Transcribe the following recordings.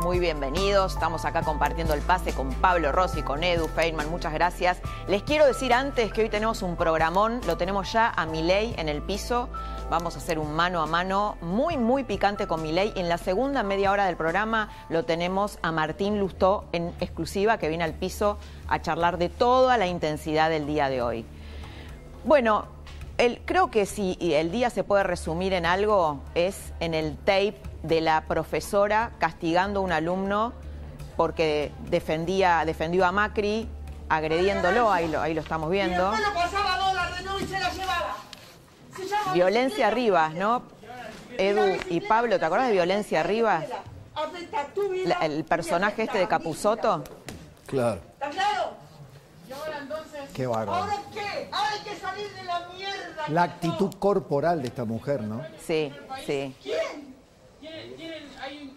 Muy bienvenidos. Estamos acá compartiendo el pase con Pablo Rossi, con Edu Feynman, muchas gracias. Les quiero decir antes que hoy tenemos un programón, lo tenemos ya a Milei en el piso. Vamos a hacer un mano a mano muy, muy picante con Milei. En la segunda media hora del programa lo tenemos a Martín Lustó en exclusiva, que viene al piso a charlar de toda la intensidad del día de hoy. Bueno, creo que si el día se puede resumir en algo, es en el tape de la profesora castigando a un alumno porque defendía, defendió a Macri, agrediéndolo, ahí lo, ahí lo estamos Y viendo. y Violencia. Rivas, ¿no? Edu y Pablo, ¿te acordás de Violencia Rivas? La- el personaje este de Capuzoto. Claro, ¿Está claro? qué bárbaro. ¿Ahora qué? Ahora hay que salir de la mierda. La actitud corporal de esta mujer, ¿no? Sí, sí. ¿Quién?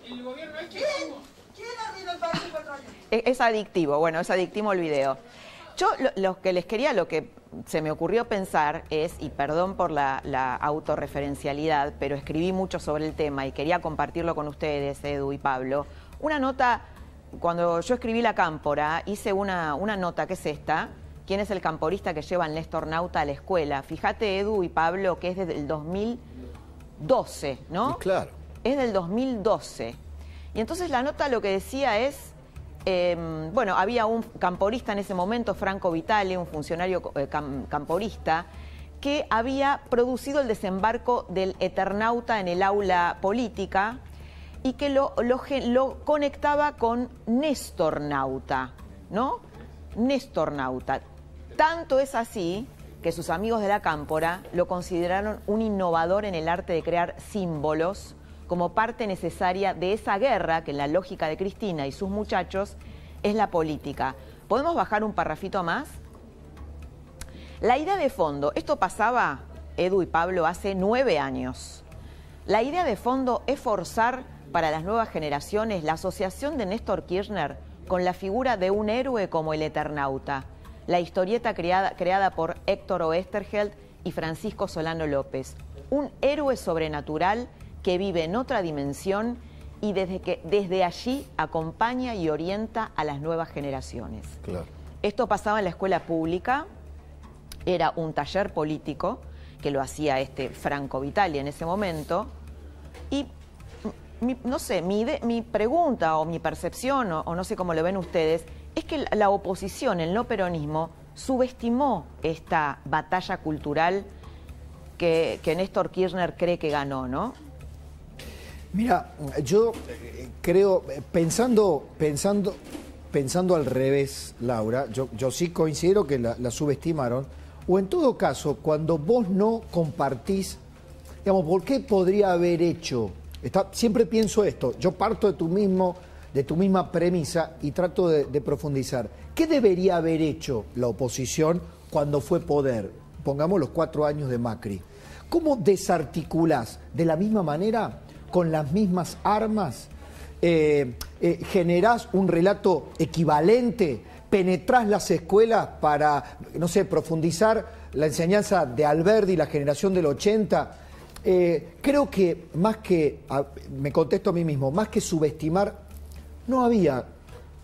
El gobierno ¿Quién? como- ¿Quién arruinó el? Es, adictivo, bueno, es adictivo el video. Yo lo, que les quería, lo que se me ocurrió pensar es, y perdón por la, la autorreferencialidad, pero escribí mucho sobre el tema y quería compartirlo con ustedes, Edu y Pablo, una nota, cuando yo escribí La Cámpora, hice una, una nota que es esta, ¿quién es el camporista que lleva al Néstor Nauta a la escuela? Fíjate, Edu y Pablo, que es desde el 2012, ¿no? Claro. Es del 2012. Y entonces la nota lo que decía es, eh, bueno, había un camporista en ese momento, Franco Vitale, un funcionario eh, cam- camporista, que había producido el desembarco del Eternauta en el aula política y que lo, lo conectaba con Néstornauta, ¿no? Néstornauta. Tanto es así que sus amigos de la cámpora lo consideraron un innovador en el arte de crear símbolos como parte necesaria de esa guerra que en la lógica de Cristina y sus muchachos es la política. ¿Podemos bajar un parrafito más? La idea de fondo, esto pasaba, Edu y Pablo, hace nueve años. La idea de fondo es forzar para las nuevas generaciones la asociación de Néstor Kirchner con la figura de un héroe como el Eternauta, la historieta creada, creada por Héctor Oesterheld y Francisco Solano López. Un héroe sobrenatural que vive en otra dimensión y desde, que, desde allí acompaña y orienta a las nuevas generaciones. Claro. Esto pasaba en la escuela pública, era un taller político que lo hacía este Franco Vitali en ese momento. Y mi- no sé, mi, mi pregunta o mi percepción, o, o no sé cómo lo ven ustedes, es que la, la oposición, el no peronismo, subestimó esta batalla cultural que, que Néstor Kirchner cree que ganó, ¿no? Mira, yo eh, creo, eh, pensando, pensando, pensando al revés, Laura, yo, sí considero que la, la subestimaron, o en todo caso, cuando vos no compartís, digamos, ¿por qué podría haber hecho? Está, siempre pienso esto, yo parto de tu mismo, de tu misma premisa y trato de, de profundizar. ¿Qué debería haber hecho la oposición cuando fue poder? Pongamos los cuatro años de Macri. ¿Cómo desarticulás de la misma manera, con las mismas armas, eh, eh, generás un relato equivalente, penetrás las escuelas para, no sé, profundizar la enseñanza de Alberdi, la generación del 80? Eh, creo que más que, me contesto a mí mismo, más que subestimar, no había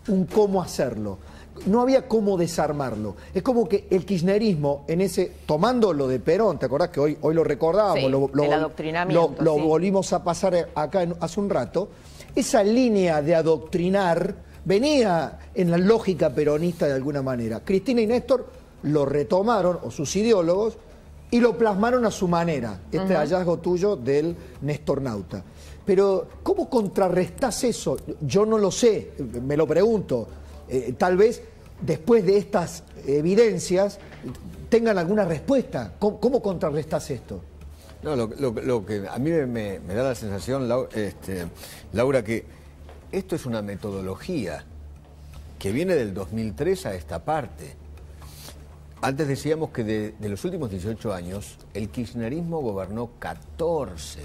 un cómo hacerlo, no había cómo desarmarlo. Es como que el kirchnerismo, en ese, tomando lo de Perón, ¿te acordás que hoy, hoy lo recordábamos? Sí, lo, lo- el adoctrinamiento, lo- lo sí. volvimos a pasar acá en- hace un rato. Esa línea de adoctrinar venía en la lógica peronista de alguna manera. Cristina y Néstor lo retomaron, o sus ideólogos, y lo plasmaron a su manera, este hallazgo tuyo del Nestornauta. Pero, ¿cómo contrarrestás eso? Yo no lo sé, me lo pregunto. Eh, tal vez después de estas evidencias tengan alguna respuesta. ¿Cómo, cómo contrarrestás esto? No, lo, lo- lo que a mí me, da la sensación, Lau- este, Laura, que esto es una metodología que viene del 2003 a esta parte. Antes decíamos que de, de los últimos 18 años el kirchnerismo gobernó 14.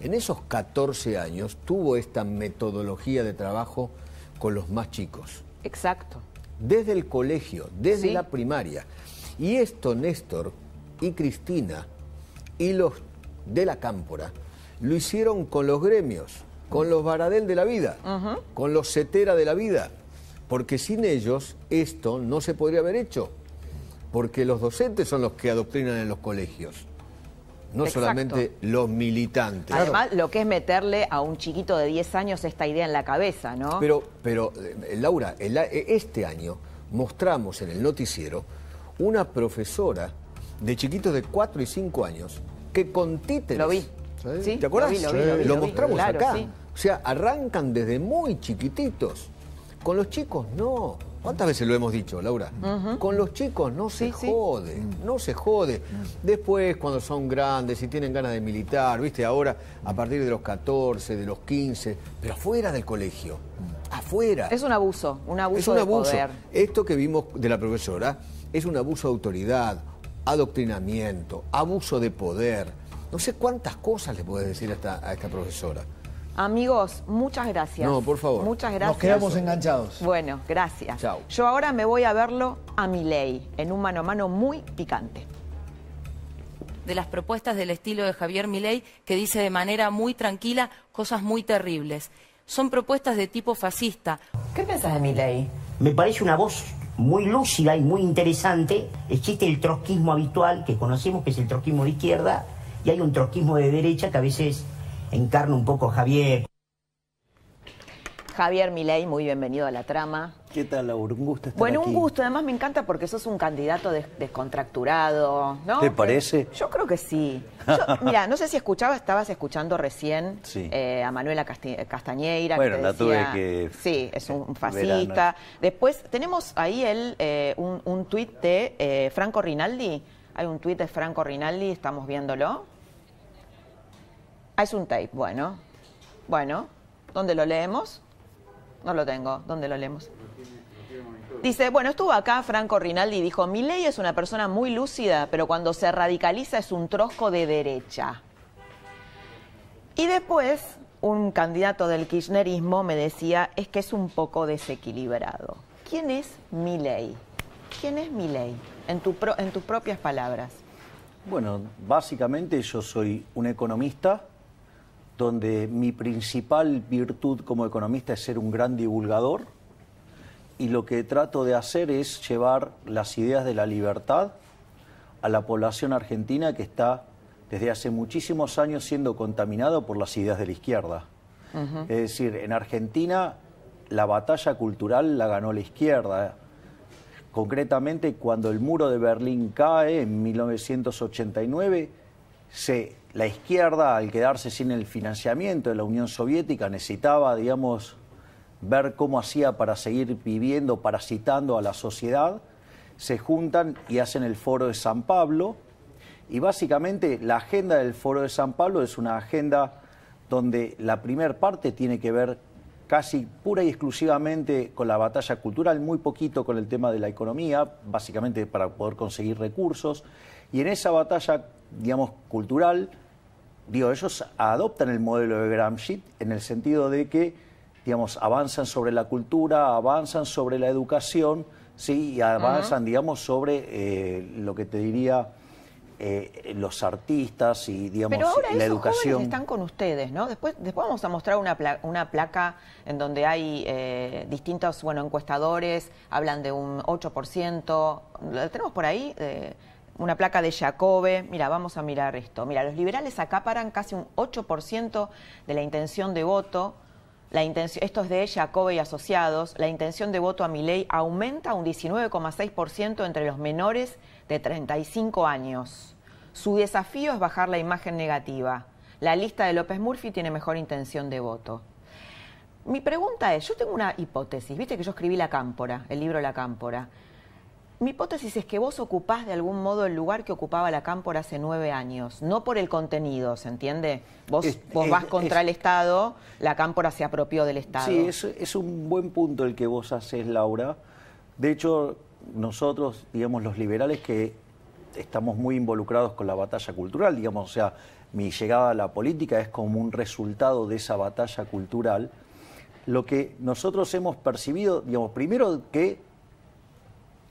En esos 14 años tuvo esta metodología de trabajo con los más chicos Exacto. desde el colegio, desde Sí. la primaria. Y esto Néstor y Cristina y los de la Cámpora lo hicieron con los gremios, con los Baradel de la vida, con los Cetera de la vida, porque sin ellos esto no se podría haber hecho, porque los docentes son los que adoctrinan en los colegios, no Exacto. solamente los militantes. Además, lo que es meterle a un chiquito de 10 años esta idea en la cabeza, ¿no? Pero, pero eh, Laura, el eh, este año mostramos en el noticiero una profesora de chiquitos de 4 y 5 años que con títeres. Lo vi. Sí. ¿Te acuerdas? Lo vi, lo vi, lo vi, Lo lo vi. mostramos Claro, acá. sí. O sea, arrancan desde muy chiquititos. Con los chicos no. ¿Cuántas veces lo hemos dicho, Laura? Con los chicos no se Sí, sí. jode, no se jode. Después, cuando son grandes y tienen ganas de militar, ¿viste? Ahora, a partir de los 14, de los 15, pero afuera del colegio. Afuera. Es un abuso, un abuso Es un de abuso. poder. Esto que vimos de la profesora es un abuso de autoridad, adoctrinamiento, abuso de poder. No sé cuántas cosas le puedes decir a esta, a esta profesora. Amigos, muchas gracias. No, por favor. Muchas gracias. Nos quedamos enganchados. Bueno, gracias. Chao. Yo ahora me voy a verlo a mi ley en un mano a mano muy picante. de las propuestas del estilo de Javier Milei, que dice de manera muy tranquila cosas muy terribles. Son propuestas de tipo fascista. ¿Qué pensás de mi ley? Me parece una voz muy lúcida y muy interesante. Existe el trotskismo habitual que conocemos, que es el trotskismo de izquierda, y hay un trotskismo de derecha que a veces encarna un poco Javier. Javier Milei, muy bienvenido a la trama. ¿Qué tal, Laura? Un gusto estar Bueno, aquí. un gusto. Además, me encanta porque sos un candidato des- descontracturado, ¿no? ¿Te parece? Yo creo que sí. Yo, mira, no sé si escuchaba, estabas escuchando recién Sí. eh, a Manuela Casti- Castañeira. Bueno, que te la tuve decía- que- Sí, es un eh, fascista. verano. Después, tenemos ahí el, eh, un, un tuit de eh, Franco Rinaldi. Hay un tuit de Franco Rinaldi, estamos viéndolo. Ah, es un tape, bueno. Bueno, ¿dónde lo leemos? No lo tengo. ¿Dónde lo leemos? Dice, bueno, estuvo acá Franco Rinaldi y dijo, mi ley es una persona muy lúcida, pero cuando se radicaliza es un trosco de derecha. Y después, un candidato del kirchnerismo me decía, es que es un poco desequilibrado. ¿Quién es mi ley? ¿Quién es mi ley? En, tu pro- en tus propias palabras. Bueno, básicamente yo soy un economista donde mi principal virtud como economista es ser un gran divulgador y lo que trato de hacer es llevar las ideas de la libertad a la población argentina que está desde hace muchísimos años siendo contaminada por las ideas de la izquierda. Es decir, en Argentina la batalla cultural la ganó la izquierda. Concretamente, cuando el muro de Berlín cae en 1989, se, la izquierda, al quedarse sin el financiamiento de la Unión Soviética, necesitaba, digamos, ver cómo hacía para seguir viviendo, parasitando a la sociedad, se juntan y hacen el Foro de San Pablo. Y básicamente la agenda del Foro de San Pablo es una agenda donde la primera parte tiene que ver casi pura y exclusivamente con la batalla cultural, muy poquito con el tema de la economía, básicamente para poder conseguir recursos. Y en esa batalla, digamos, cultural, digo, ellos adoptan el modelo de Gramsci en el sentido de que, digamos, avanzan sobre la cultura, avanzan sobre la educación, sí, y avanzan, digamos, sobre eh, lo que te diría eh, los artistas y, digamos, Pero ahora la esos educación. jóvenes están con ustedes, ¿no? Después, después vamos a mostrar una, pla- una placa en donde hay eh, distintos, bueno, encuestadores, hablan de un 8%. ¿Lo tenemos por ahí? Una placa de Jacobe. Mira, vamos a mirar esto. Mira, los liberales acaparan casi un 8% de la intención de voto. La intención, esto es de Jacobe y asociados. La intención de voto a Milei aumenta un 19,6% entre los menores de 35 años. Su desafío es bajar la imagen negativa. La lista de López Murphy tiene mejor intención de voto. Mi pregunta es, yo tengo una hipótesis, viste que yo escribí La Cámpora, el libro La Cámpora. Mi hipótesis es que vos ocupás de algún modo el lugar que ocupaba la Cámpora hace nueve años, no por el contenido, ¿se entiende? Vos, Es- vos es- vas contra es- el Estado, la Cámpora se apropió del Estado. Sí, es, es un buen punto el que vos haces, Laura. De hecho, nosotros, digamos, los liberales que estamos muy involucrados con la batalla cultural, digamos, o sea, mi llegada a la política es como un resultado de esa batalla cultural. Lo que nosotros hemos percibido, digamos, primero que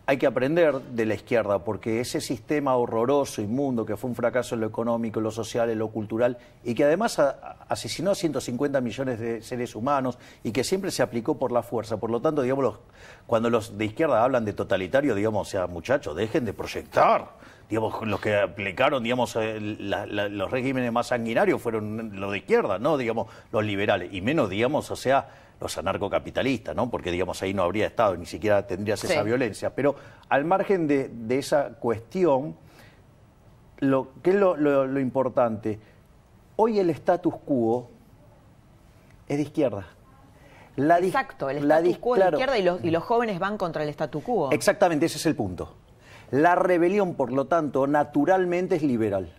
hay que aprender de la izquierda, porque ese sistema horroroso, inmundo, que fue un fracaso en lo económico, en lo social, en lo cultural, y que además asesinó a 150 millones de seres humanos y que siempre se aplicó por la fuerza. Por lo tanto, digamos, cuando los de izquierda hablan de totalitario, digamos, o sea, muchachos, dejen de proyectar. Digamos, los que aplicaron, digamos, eh, la- los regímenes más sanguinarios fueron los de izquierda, no, digamos, los liberales, y menos, digamos, o sea, los anarcocapitalistas, ¿no? Porque, digamos, ahí no habría Estado, ni siquiera tendrías esa violencia. Pero al margen de, de esa cuestión, lo, ¿qué es lo, lo- lo importante? Hoy el status quo es de izquierda. La Exacto, el status quo de claro. izquierda y los, y los jóvenes van contra el statu quo. Exactamente, ese es el punto. La rebelión, por lo tanto, naturalmente es liberal.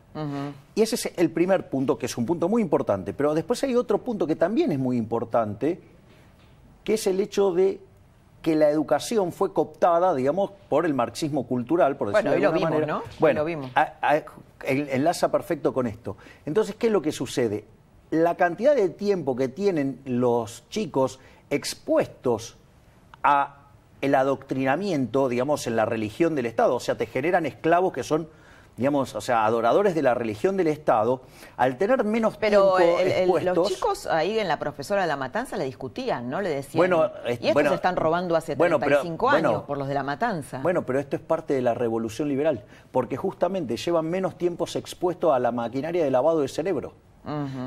Y ese es el primer punto, que es un punto muy importante. Pero después hay otro punto que también es muy importante, que es el hecho de que la educación fue cooptada, digamos, por el marxismo cultural, por decirlo Bueno, de alguna vimos, manera. ¿no? Bueno, lo vimos. a- a- en- enlaza perfecto con esto. Entonces, ¿qué es lo que sucede? La cantidad de tiempo que tienen los chicos expuestos a el adoctrinamiento, digamos, en la religión del Estado, o sea, te generan esclavos que son, digamos, o sea, adoradores de la religión del Estado, al tener menos Pero tiempo el- el- expuestos, los chicos ahí en la profesora de la matanza le discutían, ¿no? Le decían. Bueno, es- y estos bueno, se están robando hace bueno, pero- 35 años bueno. por los de la matanza. Bueno, pero esto es parte de la revolución liberal, porque justamente llevan menos tiempos expuestos a la maquinaria de lavado de cerebro.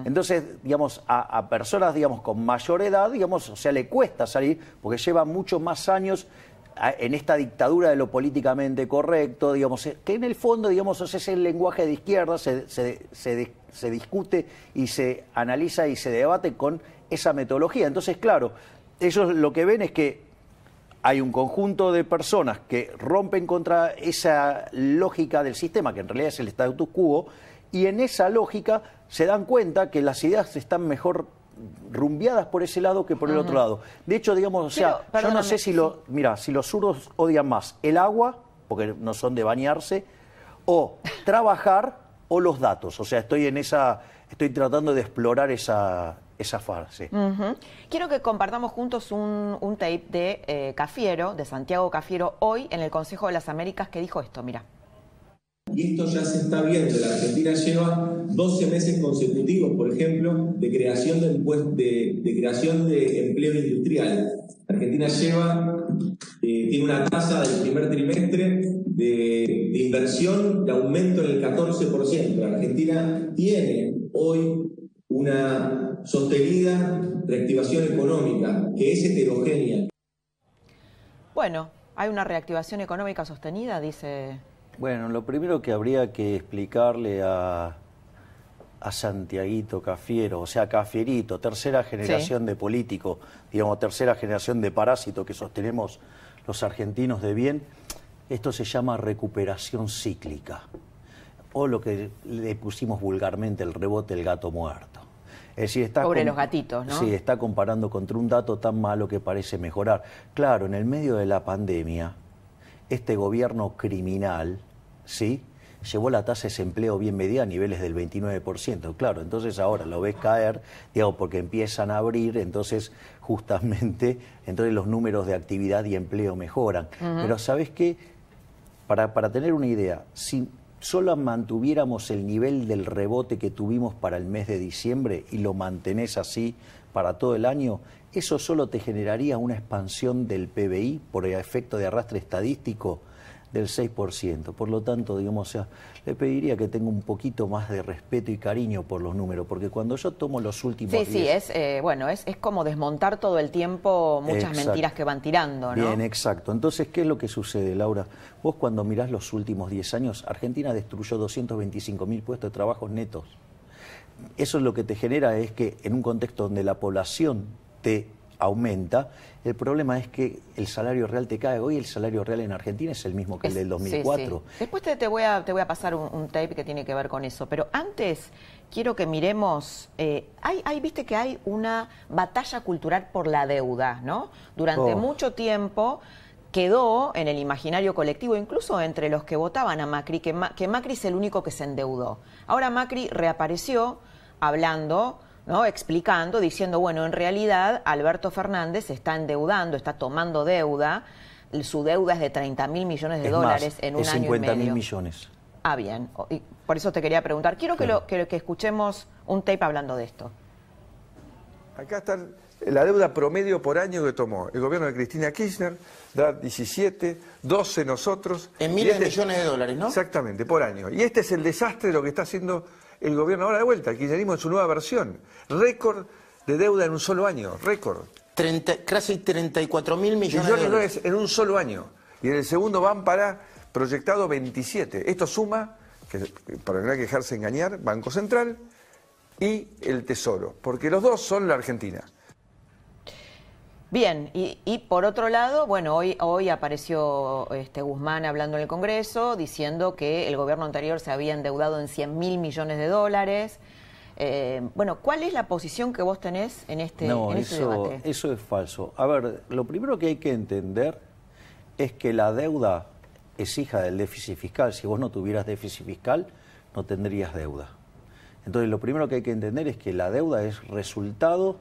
Entonces, digamos, a, a personas, digamos, con mayor edad, digamos, o sea, le cuesta salir, porque lleva muchos más años en esta dictadura de lo políticamente correcto, digamos, eh, que en el fondo, digamos, es el lenguaje de izquierda, se, se- se se discute y se analiza y se debate con esa metodología. Entonces, claro, ellos lo que ven es que hay un conjunto de personas que rompen contra esa lógica del sistema, que en realidad es el status quo, y en esa lógica se dan cuenta que las ideas están mejor rumbeadas por ese lado que por el otro lado. De hecho, digamos, o sea, yo no sé si lo, mira, si los zurdos odian más el agua, porque no son de bañarse, o trabajar o los datos. O sea, estoy en esa, estoy tratando de explorar esa, esa fase. Quiero que compartamos juntos un, un tape de eh, Cafiero, de Santiago Cafiero, hoy en el Consejo de las Américas, que dijo esto, mira. Y esto ya se está viendo. La Argentina lleva 12 meses consecutivos, por ejemplo, de creación de, empleo industrial. La Argentina lleva, eh, tiene una tasa del primer trimestre de, de inversión de aumento en el 14%. La Argentina tiene hoy una sostenida reactivación económica que es heterogénea. Bueno, hay una reactivación económica sostenida, dice. Bueno, lo primero que habría que explicarle a, a Santiaguito Cafiero, o sea, Cafierito, tercera generación de político, digamos, tercera generación de parásito que sostenemos los argentinos de bien, esto se llama recuperación cíclica, o lo que le pusimos vulgarmente el rebote del gato muerto. Es decir, está Pobre los gatitos, ¿no? Sí, está comparando contra un dato tan malo que parece mejorar. Claro, en el medio de la pandemia, este gobierno criminal, ¿sí? Llevó la tasa de desempleo bien medida a niveles del 29%. Claro, entonces ahora lo ves caer, digamos, porque empiezan a abrir, entonces justamente, entonces los números de actividad y empleo mejoran. Pero ¿sabes qué? Para, para tener una idea, si solo mantuviéramos el nivel del rebote que tuvimos para el mes de diciembre y lo mantenés así para todo el año, eso solo te generaría una expansión del PBI por el efecto de arrastre estadístico del 6%. Por lo tanto, digamos, o sea, le pediría que tenga un poquito más de respeto y cariño por los números, porque cuando yo tomo los últimos Sí, sí, 10 es, eh, bueno, es, es como desmontar todo el tiempo muchas Exacto. mentiras que van tirando, ¿no? Bien, exacto. Entonces, ¿qué es lo que sucede, Laura? Vos cuando mirás los últimos 10 años, Argentina destruyó 225 mil puestos de trabajo netos. Eso es lo que te genera es que en un contexto donde la población te aumenta. El problema es que el salario real te cae. Hoy el salario real en Argentina es el mismo que el del 2004. Después te, voy a, te voy a pasar un, tape que tiene que ver con eso. Pero antes quiero que miremos, eh, hay, hay, viste que hay una batalla cultural por la deuda, ¿no? Durante Oh. mucho tiempo quedó en el imaginario colectivo, incluso entre los que votaban a Macri, que, Ma- que Macri es el único que se endeudó. Ahora Macri reapareció hablando, ¿no? explicando, diciendo, bueno, en realidad Alberto Fernández está endeudando, está tomando deuda, su deuda es de 30 mil millones de Es dólares más, en un es año 50 y medio. mil millones. Ah, bien. Y por eso te quería preguntar. Quiero que, lo, que, que escuchemos un tape hablando de esto. Acá está la deuda promedio por año que tomó el gobierno de Cristina Kirchner, da 17, 12 nosotros. En miles de millones de dólares, ¿no? Exactamente, por año. Y este es el desastre de lo que está haciendo el gobierno ahora de vuelta, el kirchnerismo en su nueva versión. Récord de deuda en un solo año, récord. 30, casi 34 mil millones, Millones de dólares. en un solo año. Y en el segundo van para proyectado 27. Esto suma, que, para no dejarse engañar, Banco Central y el Tesoro, porque los dos son la Argentina. Bien, y, y por otro lado, bueno, hoy, hoy apareció este Guzmán hablando en el Congreso diciendo que el gobierno anterior se había endeudado en 100 mil millones de dólares. Eh, bueno, ¿cuál es la posición que vos tenés en este, no, en este eso, debate? eso es falso. A ver, lo primero que hay que entender es que la deuda es hija del déficit fiscal. Si vos no tuvieras déficit fiscal, no tendrías deuda. Entonces, lo primero que hay que entender es que la deuda es resultado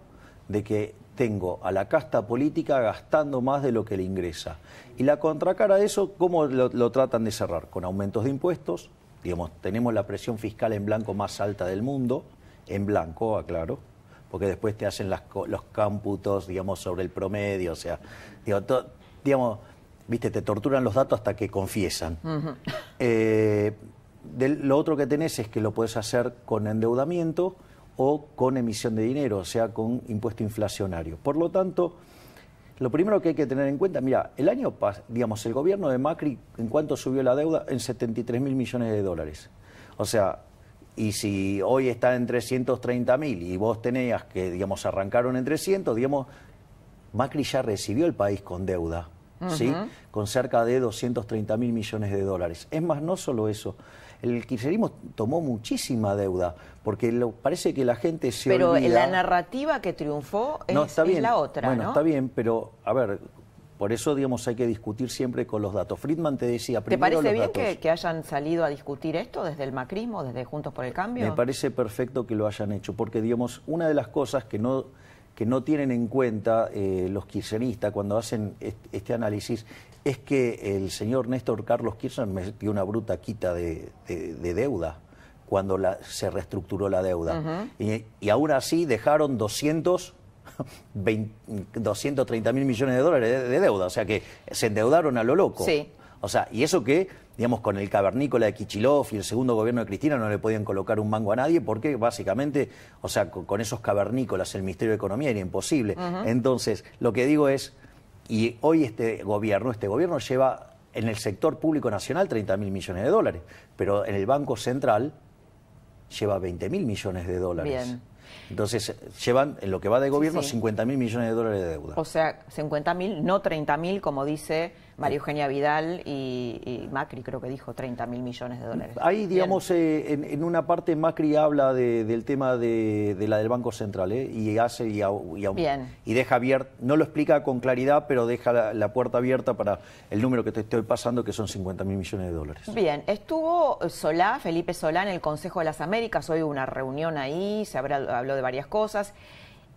de que tengo a la casta política gastando más de lo que le ingresa. Y la contracara de eso, ¿cómo lo, lo tratan de cerrar? Con aumentos de impuestos. Digamos, tenemos la presión fiscal en blanco más alta del mundo, en blanco, aclaro, porque después te hacen las los cómputos, digamos, sobre el promedio, o sea, digo, to- digamos, viste, te torturan los datos hasta que confiesan. Eh, del- lo otro que tenés es que lo puedes hacer con endeudamiento o con emisión de dinero, o sea, con impuesto inflacionario. Por lo tanto, lo primero que hay que tener en cuenta, mira, el año, pas- digamos, el gobierno de Macri, ¿en cuánto subió la deuda? En 73 mil millones de dólares. O sea, y si hoy está en 330 mil y vos tenías que, digamos, arrancaron en 300, digamos, Macri ya recibió el país con deuda, ¿sí? Con cerca de 230 mil millones de dólares. Es más, no solo eso. El kirchnerismo tomó muchísima deuda, porque lo- parece que la gente se Pero olvida... la narrativa que triunfó es, No, está es bien. la otra, Bueno, ¿no? está bien, pero a ver, por eso, digamos, hay que discutir siempre con los datos. Friedman te decía, ¿Te primero parece los bien datos. que, que hayan salido a discutir esto desde el macrismo, desde Juntos por el Cambio? Me parece perfecto que lo hayan hecho, porque, digamos, una de las cosas que no, que no tienen en cuenta eh, los kirchneristas cuando hacen est- este análisis es que el señor Néstor Carlos Kirchner metió una bruta quita de, de- de deuda cuando la- se reestructuró la deuda. Y, y aún así dejaron 200... 20 230 mil millones de dólares de, de deuda, o sea que se endeudaron a lo loco. Sí. O sea, y eso que, digamos, con el cavernícola de Kichilov y el segundo gobierno de Cristina no le podían colocar un mango a nadie porque básicamente, o sea, con, con esos cavernícolas el Ministerio de Economía era imposible. Entonces, lo que digo es, y hoy este gobierno, este gobierno lleva en el sector público nacional 30 mil millones de dólares, pero en el Banco Central lleva 20 mil millones de dólares. Bien. Entonces, llevan en lo que va de gobierno sí. 50 mil millones de dólares de deuda. O sea, 50 mil, no 30 mil, como dice María Eugenia Vidal y, y Macri, creo que dijo 30 mil millones de dólares. Ahí, digamos, eh, en, en una parte Macri habla de- del tema de, de la del Banco Central, ¿eh? y hace y, au- Bien. y deja abierto, no lo explica con claridad, pero deja la, la puerta abierta para el número que te estoy pasando, que son 50 mil millones de dólares. Bien, estuvo Solá, Felipe Solá, en el Consejo de las Américas, hoy hubo una reunión ahí, se habrá- habló de varias cosas,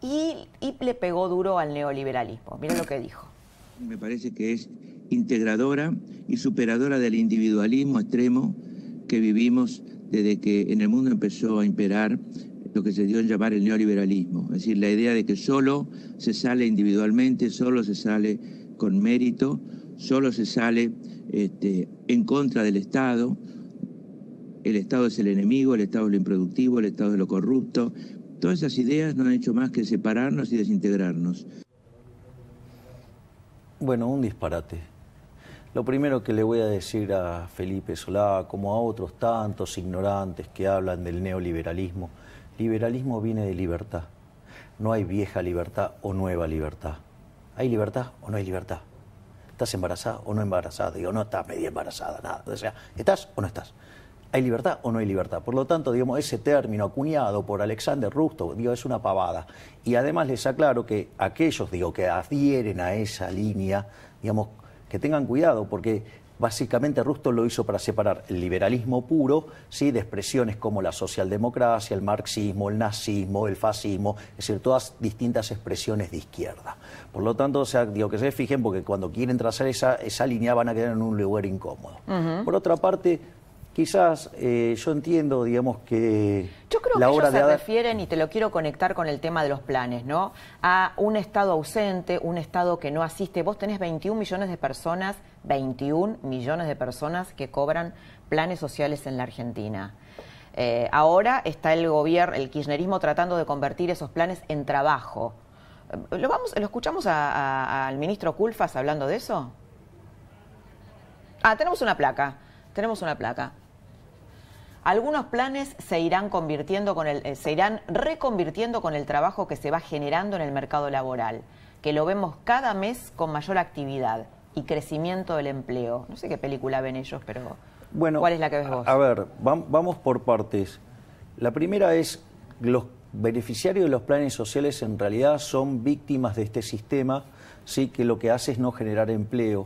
y, y le pegó duro al neoliberalismo. Miren lo que dijo. Me parece que es integradora y superadora del individualismo extremo que vivimos desde que en el mundo empezó a imperar lo que se dio en llamar el neoliberalismo. Es decir, la idea de que solo se sale individualmente, solo se sale con mérito, solo se sale este, en contra del Estado. El Estado es el enemigo, el Estado es lo improductivo, el Estado es lo corrupto. Todas esas ideas no han hecho más que separarnos y desintegrarnos. Bueno, un disparate. Lo primero que le voy a decir a Felipe Solá, como a otros tantos ignorantes que hablan del neoliberalismo, liberalismo viene de libertad. no hay vieja libertad o nueva libertad. ¿Hay libertad o no hay libertad? ¿Estás embarazada o no embarazada? Digo, no estás media embarazada, nada. O sea, ¿estás o no estás? ¿Hay libertad o no hay libertad? Por lo tanto, digamos, ese término acuñado por Alexander Rusto, digo, es una pavada. Y además les aclaro que aquellos, digo, que adhieren a esa línea, digamos, que tengan cuidado, porque Básicamente Rusto lo hizo para separar el liberalismo puro ¿sí? de expresiones como la socialdemocracia, el marxismo, el nazismo, el fascismo, es decir, todas distintas expresiones de izquierda. Por lo tanto, o sea, digo que se fijen porque cuando quieren trazar esa, esa línea van a quedar en un lugar incómodo. Por otra parte, quizás eh, yo entiendo, digamos, que yo creo la que ellos de se refieren, y te lo quiero conectar con el tema de los planes, ¿no? A un Estado ausente, un Estado que no asiste. Vos tenés 21 millones de personas, 21 millones de personas que cobran planes sociales en la Argentina. Eh, ahora está el gobierno, el kirchnerismo tratando de convertir esos planes en trabajo. Eh, ¿Lo, vamos, ¿lo escuchamos a- a- al ministro Culfas hablando de eso? Ah, tenemos una placa. Tenemos una placa. Algunos planes se irán convirtiendo con el, eh, se irán reconvirtiendo con el trabajo que se va generando en el mercado laboral, que lo vemos cada mes con mayor actividad y crecimiento del empleo. No sé qué película ven ellos, pero Bueno, ¿cuál es la que ves vos? A ver, vam- vamos por partes. La primera es los beneficiarios de los planes sociales en realidad son víctimas de este sistema, sí que lo que hace es no generar empleo.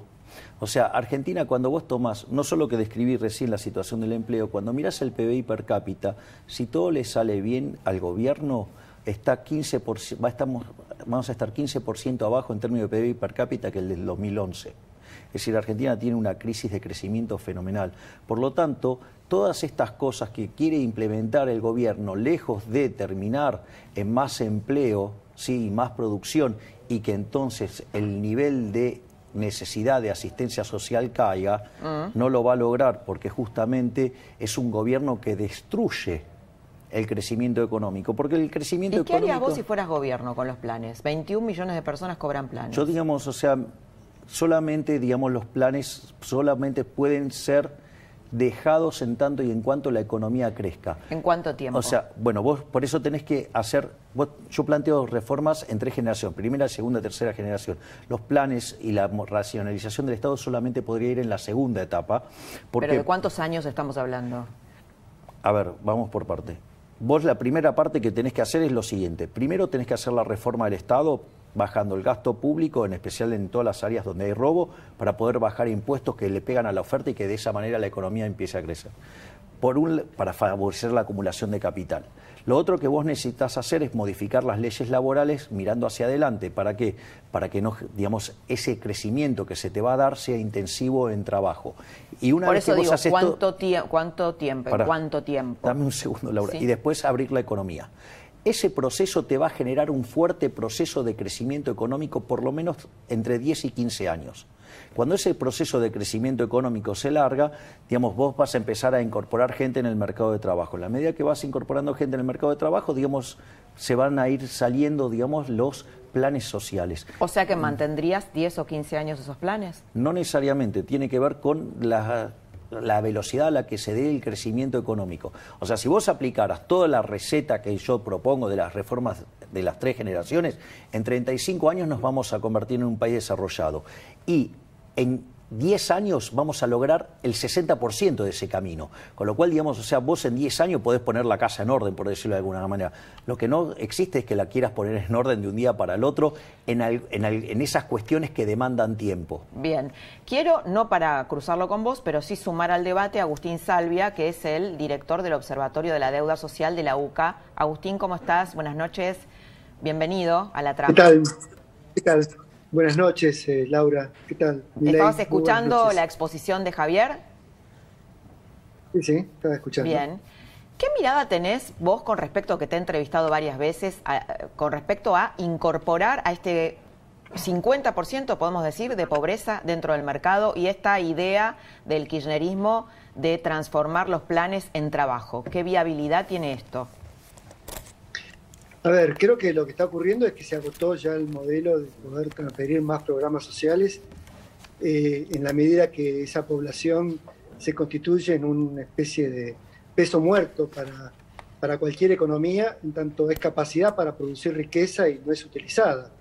O sea, Argentina cuando vos tomas, no solo que describí recién la situación del empleo, cuando miras el PBI per cápita, si todo le sale bien al gobierno, está 15%, va, vamos a estar 15% abajo en términos de PBI per cápita que el del 2011. Es decir, Argentina tiene una crisis de crecimiento fenomenal. Por lo tanto, todas estas cosas que quiere implementar el gobierno, lejos de terminar en más empleo, sí, más producción, y que entonces el nivel de necesidad de asistencia social caiga, Mm. no lo va a lograr porque justamente es un gobierno que destruye el crecimiento económico. Porque el crecimiento ¿Y qué harías económico... vos si fueras gobierno con los planes? 21 millones de personas cobran planes. Yo, digamos, o sea, solamente, digamos, los planes solamente pueden ser dejados en tanto y en cuanto la economía crezca. ¿En cuánto tiempo? O sea, bueno, vos por eso tenés que hacer, vos- yo planteo reformas en tres generaciones, primera, segunda, tercera generación. Los planes y la racionalización del Estado solamente podría ir en la segunda etapa. Porque, ¿Pero de cuántos años estamos hablando? a ver, vamos por parte. Vos la primera parte que tenés que hacer es lo siguiente. Primero tenés que hacer la reforma del Estado, bajando el gasto público, en especial en todas las áreas donde hay robo, para poder bajar impuestos que le pegan a la oferta y que de esa manera la economía empiece a crecer. Por un, para favorecer la acumulación de capital. Lo otro que vos necesitas hacer es modificar las leyes laborales mirando hacia adelante. ¿Para qué? Para que no, digamos, ese crecimiento que se te va a dar sea intensivo en trabajo. Y una Por vez eso que vos haces ¿cuánto, tie- ¿cuánto tiempo? Pará. ¿Cuánto tiempo? Dame un segundo, Laura. Sí. Y después abrir la economía. Ese proceso te va a generar un fuerte proceso de crecimiento económico por lo menos entre 10 y 15 años. Cuando ese proceso de crecimiento económico se larga, digamos, vos vas a empezar a incorporar gente en el mercado de trabajo. En la medida que vas incorporando gente en el mercado de trabajo, digamos, se van a ir saliendo, digamos, los planes sociales. O sea que mantendrías 10 o 15 años esos planes. No necesariamente, tiene que ver con la, la velocidad a la que se dé el crecimiento económico. O sea, si vos aplicaras toda la receta que yo propongo de las reformas de las tres generaciones, en 35 años nos vamos a convertir en un país desarrollado. Y en 10 años vamos a lograr el 60% de ese camino. Con lo cual, digamos, o sea, vos en 10 años podés poner la casa en orden, por decirlo de alguna manera. Lo que no existe es que la quieras poner en orden de un día para el otro en, al- en al- en esas cuestiones que demandan tiempo. Bien, quiero, no para cruzarlo con vos, pero sí sumar al debate a Agustín Salvia, que es el director del Observatorio de la Deuda Social de la UCA. Agustín, ¿cómo estás? Buenas noches. Bienvenido a la trama. ¿Qué tal? ¿Qué tal? Buenas noches, eh, Laura. ¿Qué tal? ¿Estabas muy escuchando la exposición de Javier? Sí, sí, estaba escuchando. Bien. ¿Qué mirada tenés vos con respecto, que te he entrevistado varias veces, a- con respecto a incorporar a este 50%, podemos decir, de pobreza dentro del mercado y esta idea del kirchnerismo de transformar los planes en trabajo? ¿Qué viabilidad tiene esto? A ver, creo que lo que está ocurriendo es que se agotó ya el modelo de poder transferir más programas sociales eh, en la medida que esa población se constituye en una especie de peso muerto para para cualquier economía, en tanto es capacidad para producir riqueza y no es utilizada,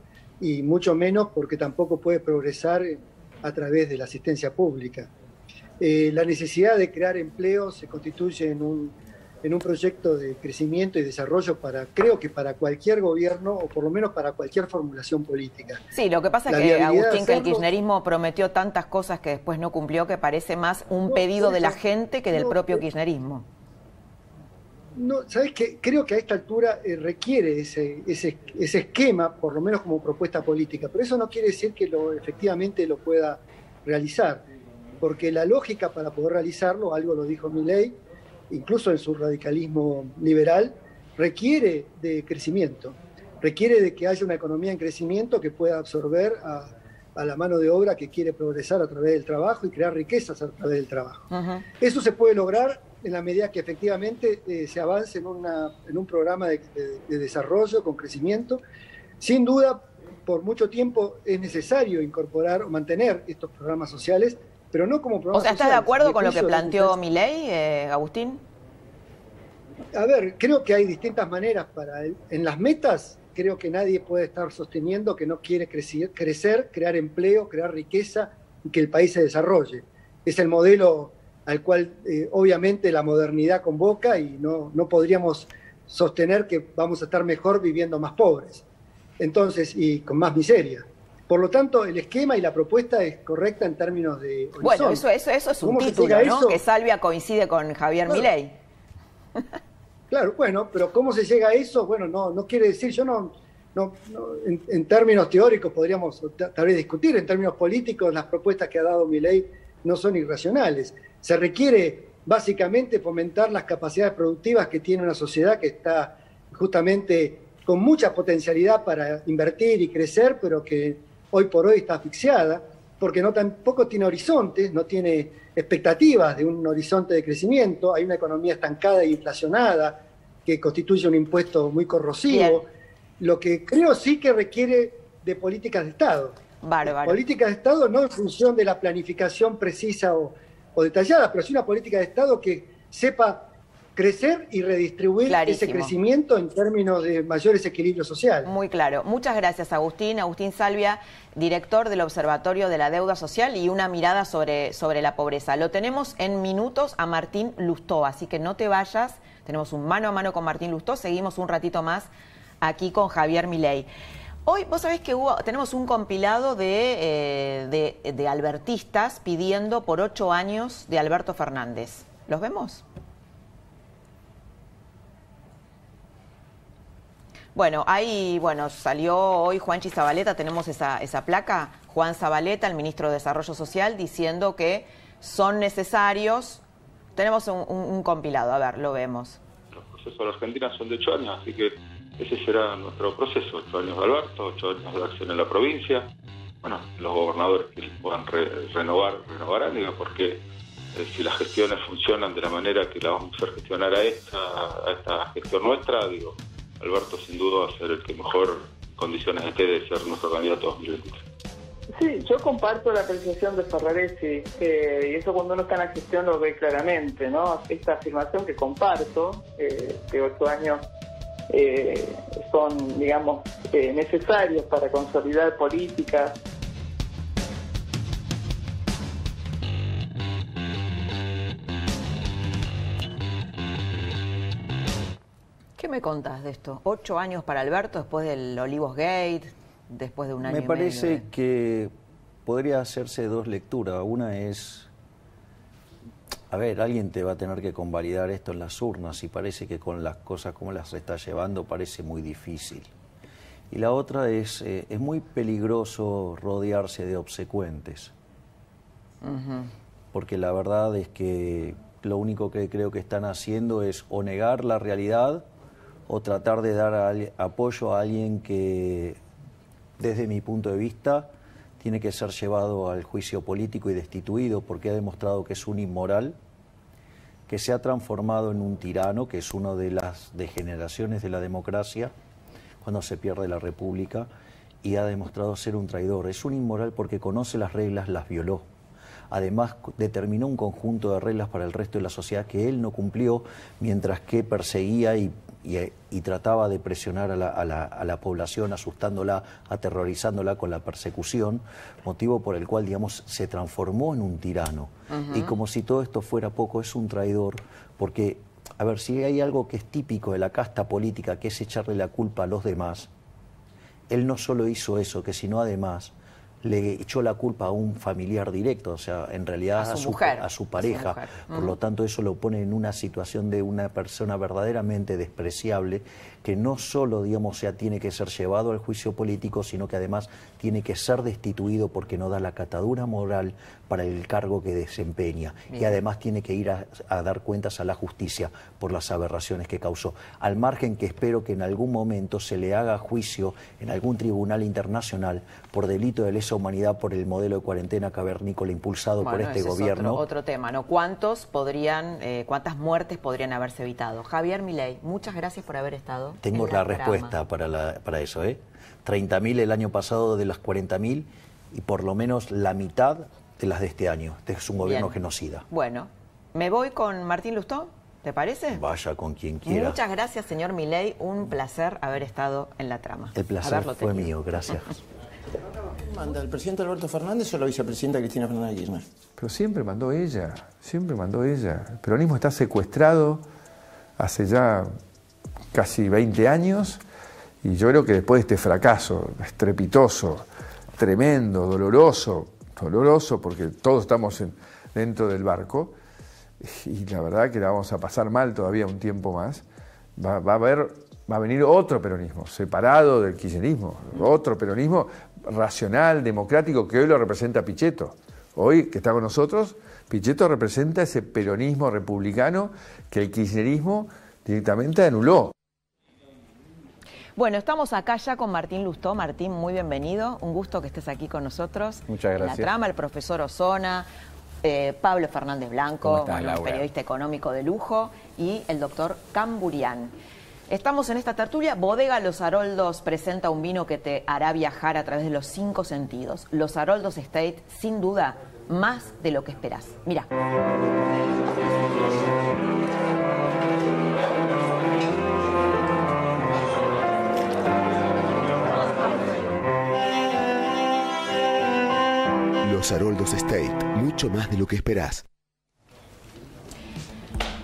y mucho menos porque tampoco puede progresar a través de la asistencia pública. Eh, la necesidad de crear empleo se constituye en un, en un proyecto de crecimiento y desarrollo para, creo que para cualquier gobierno o por lo menos para cualquier formulación política. Sí, lo que pasa es que Agustín, que el kirchnerismo prometió tantas cosas que después no cumplió que parece más un pedido de la gente que del propio eh, kirchnerismo. No, ¿sabes qué? Creo que a esta altura eh, requiere ese, ese, ese, esquema, por lo menos como propuesta política, pero eso no quiere decir que lo, efectivamente lo pueda realizar, porque la lógica para poder realizarlo, algo lo dijo Milley, incluso en su radicalismo liberal, requiere de crecimiento, requiere de que haya una economía en crecimiento que pueda absorber a, a la mano de obra que quiere progresar a través del trabajo y crear riquezas a través del trabajo. Eso se puede lograr en la medida que efectivamente eh, se avance en, una, en un programa de, desarrollo con crecimiento. Sin duda, por mucho tiempo es necesario incorporar o mantener estos programas sociales, pero no como programas O sea, ¿estás de acuerdo con lo que planteó mi ley, eh, Agustín? A ver, creo que hay distintas maneras para... En las metas, creo que nadie puede estar sosteniendo que no quiere crecer, crecer crear empleo, crear riqueza y que el país se desarrolle. Es el modelo al cual eh, obviamente la modernidad convoca y no, no podríamos sostener que vamos a estar mejor viviendo más pobres. Entonces, y con más miseria. Por lo tanto, el esquema y la propuesta es correcta en términos de horizonte. Bueno, eso, eso, eso es un título, ¿no? Que Salvia coincide con Javier Milei. Claro, bueno, pero ¿cómo se llega a eso? Bueno, no, no quiere decir, yo no, no, en, en, términos teóricos podríamos tal vez discutir, en términos políticos las propuestas que ha dado Milei no son irracionales. Se requiere básicamente fomentar las capacidades productivas que tiene una sociedad que está justamente con mucha potencialidad para invertir y crecer, pero que hoy por hoy está asfixiada, porque no tampoco tiene horizontes, no tiene expectativas de un horizonte de crecimiento, hay una economía estancada e inflacionada que constituye un impuesto muy corrosivo, lo que creo sí que requiere de políticas de Estado. Políticas de Estado no en función de la planificación precisa o, o detallada, pero sí una política de Estado que sepa crecer y redistribuir ese crecimiento en términos de mayores equilibrios sociales. Muy claro. Muchas gracias, Agustín. Agustín Salvia, director del Observatorio de la Deuda Social y una mirada sobre, sobre la pobreza. Lo tenemos en minutos a Martín Lustó, así que no te vayas. Tenemos un mano a mano con Martín Lustó. Seguimos un ratito más aquí con Javier Milei. Hoy vos sabés que hubo, tenemos un compilado de, eh, de albertistas pidiendo por ocho años de Alberto Fernández. ¿Los vemos? Bueno, ahí, bueno, salió hoy Juanchi Zabaleta, tenemos esa, esa placa, Juan Zabaleta, el ministro de Desarrollo Social, diciendo que son necesarios. Tenemos un, compilado, a ver, lo vemos. Los procesos de la Argentina son de ocho años, así que ese será nuestro proceso, ocho años de Alberto, ocho años de acción en la provincia. Bueno, los gobernadores que puedan renovar, renovarán, digo, porque eh, si las gestiones funcionan de la manera que la vamos a gestionar a esta, a esta gestión nuestra, digo, Alberto sin duda va a ser el que mejor condiciones esté de ser nuestro candidato 2023. Sí, yo comparto la apreciación de Ferraresi, y eso cuando uno está en la gestión lo ve claramente, ¿no? Esta afirmación que comparto, eh, que ocho años eh, son, digamos, eh, necesarios para consolidar políticas ¿Qué me contás de esto? ¿Ocho años para Alberto después del Olivos Gate, después de un año Me parece que podría hacerse dos lecturas. Una es, a ver, alguien te va a tener que convalidar esto en las urnas y parece que con las cosas como las está llevando parece muy difícil. Y la otra es, eh, es muy peligroso rodearse de obsecuentes. Porque la verdad es que lo único que creo que están haciendo es o negar la realidad o tratar de dar apoyo a alguien que, desde mi punto de vista, tiene que ser llevado al juicio político y destituido porque ha demostrado que es un inmoral, que se ha transformado en un tirano, que es una de las degeneraciones de la democracia, cuando se pierde la república, y ha demostrado ser un traidor. Es un inmoral porque conoce las reglas, las violó. además determinó un conjunto de reglas para el resto de la sociedad que él no cumplió, mientras que perseguía y, y- y trataba de presionar a la, a la- a la población, asustándola, aterrorizándola con la persecución, motivo por el cual, digamos, se transformó en un tirano. Y como si todo esto fuera poco, es un traidor, porque, a ver, si hay algo que es típico de la casta política, que es echarle la culpa a los demás, él no solo hizo eso, que sino además le echó la culpa a un familiar directo, o sea, en realidad A su mujer, a su a su pareja. mujer. Por lo tanto, eso lo pone en una situación de una persona verdaderamente despreciable, que no solo, digamos, sea, tiene que ser llevado al juicio político, sino que además tiene que ser destituido porque no da la catadura moral para el cargo que desempeña. Y además tiene que ir a, a dar cuentas a la justicia por las aberraciones que causó. Al margen que espero que en algún momento se le haga juicio en algún tribunal internacional por delito de lesa humanidad por el modelo de cuarentena cavernícola impulsado por este ese es gobierno. otro, otro tema, ¿no? ¿Cuántos podrían, eh, cuántas muertes podrían haberse evitado? Javier Milei, muchas gracias por haber estado. Tengo en la respuesta para, la- para eso. ¿eh? 30.000 el año pasado de las 40.000 y por lo menos la mitad de las de este año. Este es un gobierno Bien. genocida. Bueno, me voy con Martín Lustó, ¿te parece? Vaya con quien quiera. Muchas gracias, señor Milei. Un placer haber estado en la trama. El placer Haberlo fue tenido. mío, gracias. ¿Manda el presidente Alberto Fernández o la vicepresidenta Cristina Fernández de Kirchner? Pero siempre mandó ella, siempre mandó ella. El peronismo está secuestrado hace ya casi 20 años y yo creo que después de este fracaso estrepitoso, tremendo, doloroso, doloroso porque todos estamos en- dentro del barco y la verdad que la vamos a pasar mal todavía un tiempo más, va, va a haber, va a venir otro peronismo, separado del kirchnerismo, otro peronismo racional, democrático, que hoy lo representa Pichetto. Hoy, que está con nosotros, Pichetto representa ese peronismo republicano que el kirchnerismo directamente anuló. Bueno, estamos acá ya con Martín Lustó. Martín, muy bienvenido. Un gusto que estés aquí con nosotros. Muchas En la gracias. trama, el profesor Osona, eh, Pablo Fernández Blanco, ¿Cómo estás, bueno, un Laura? periodista económico de lujo, y el doctor Camburián. Estamos en esta tertulia. Bodega Los Haroldos presenta un vino que te hará viajar a través de los cinco sentidos. Los Haroldos State, sin duda, más de lo que esperás. Mira. Los Haroldos State, mucho más de lo que esperás.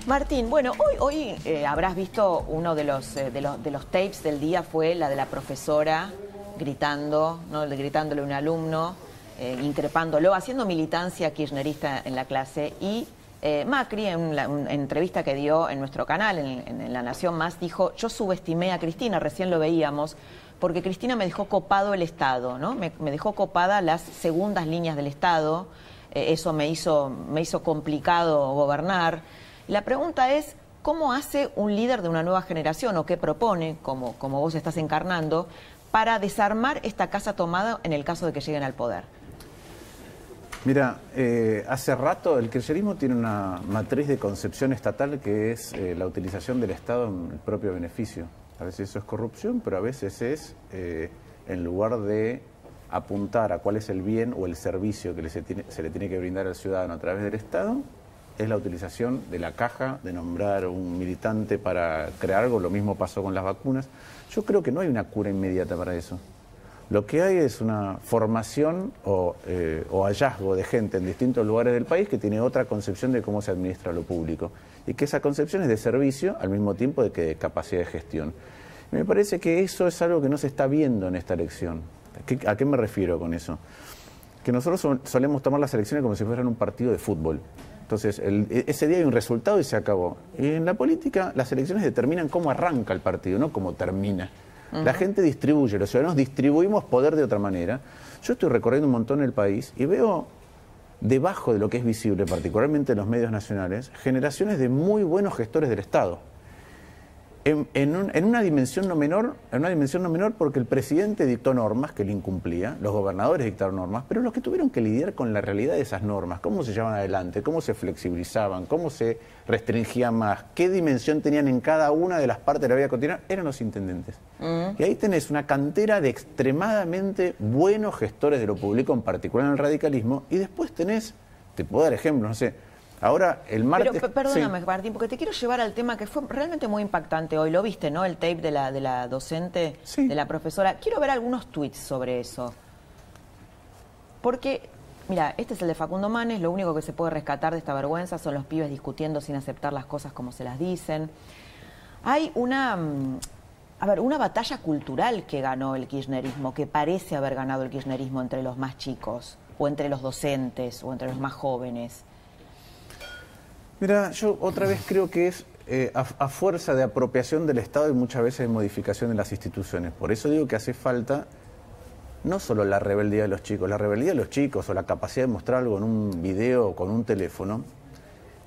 Martín, bueno, hoy, hoy eh, habrás visto uno de los, eh, de, los, de los tapes del día fue la de la profesora gritando, ¿no? gritándole a un alumno, eh, increpándolo, haciendo militancia kirchnerista en la clase y Macri en la- una entrevista que dio en nuestro canal, en, en- en La Nación Más, dijo, yo subestimé a Cristina, recién lo veíamos, porque Cristina me dejó copado el Estado, ¿no? Me, dejó copada las segundas líneas del Estado, eh, eso me hizo, me hizo complicado gobernar. La pregunta es, ¿cómo hace un líder de una nueva generación o qué propone, como, como vos estás encarnando, para desarmar esta casa tomada en el caso de que lleguen al poder? Mira, eh, hace rato el kirchnerismo tiene una matriz de concepción estatal que es eh, la utilización del Estado en el propio beneficio. A veces eso es corrupción, pero a veces es, eh, en lugar de apuntar a cuál es el bien o el servicio que se, le tiene que brindar al ciudadano a través del Estado, es la utilización de la caja, de nombrar un militante para crear algo. Lo mismo pasó con las vacunas. Yo creo que no hay una cura inmediata para eso. Lo que hay es una formación o, eh, o hallazgo de gente en distintos lugares del país que tiene otra concepción de cómo se administra lo público y que esa concepción es de servicio al mismo tiempo de que de capacidad de gestión. Y me parece que eso es algo que no se está viendo en esta elección. ¿A qué, me refiero con eso? Que nosotros sol- solemos tomar las elecciones como si fueran un partido de fútbol. Entonces, el- e- ese día hay un resultado y se acabó. Y en la política, las elecciones determinan cómo arranca el partido, no cómo termina. La gente distribuye, los ciudadanos distribuimos poder de otra manera. Yo estoy recorriendo un montón el país y veo debajo de lo que es visible, particularmente en los medios nacionales, generaciones de muy buenos gestores del Estado. En, en un- en una dimensión no menor, en una dimensión no menor porque el presidente dictó normas que él incumplía, los gobernadores dictaron normas, pero los que tuvieron que lidiar con la realidad de esas normas, cómo se llevaban adelante, cómo se flexibilizaban, cómo se restringían más, qué dimensión tenían en cada una de las partes de la vida cotidiana, eran los intendentes. Y ahí tenés una cantera de extremadamente buenos gestores de lo público, en particular en el radicalismo, y después tenés Te puedo dar ejemplos, no sé. Ahora, el martes... Pero pe- perdóname, Sí. Martín, porque te quiero llevar al tema que fue realmente muy impactante hoy. Lo viste, ¿no? El tape de la, de la docente, de la profesora. Quiero ver algunos tweets sobre eso. Porque, mira, este es el de Facundo Manes. Lo único que se puede rescatar de esta vergüenza son los pibes discutiendo sin aceptar las cosas como se las dicen. Hay una. mm, A ver, una batalla cultural que ganó el kirchnerismo, que parece haber ganado el kirchnerismo entre los más chicos, o entre los docentes, o entre los más jóvenes. Mira, yo otra vez creo que es eh, a, a fuerza de apropiación del Estado y muchas veces de modificación de las instituciones. Por eso digo que hace falta no solo la rebeldía de los chicos, la rebeldía de los chicos o la capacidad de mostrar algo en un video o con un teléfono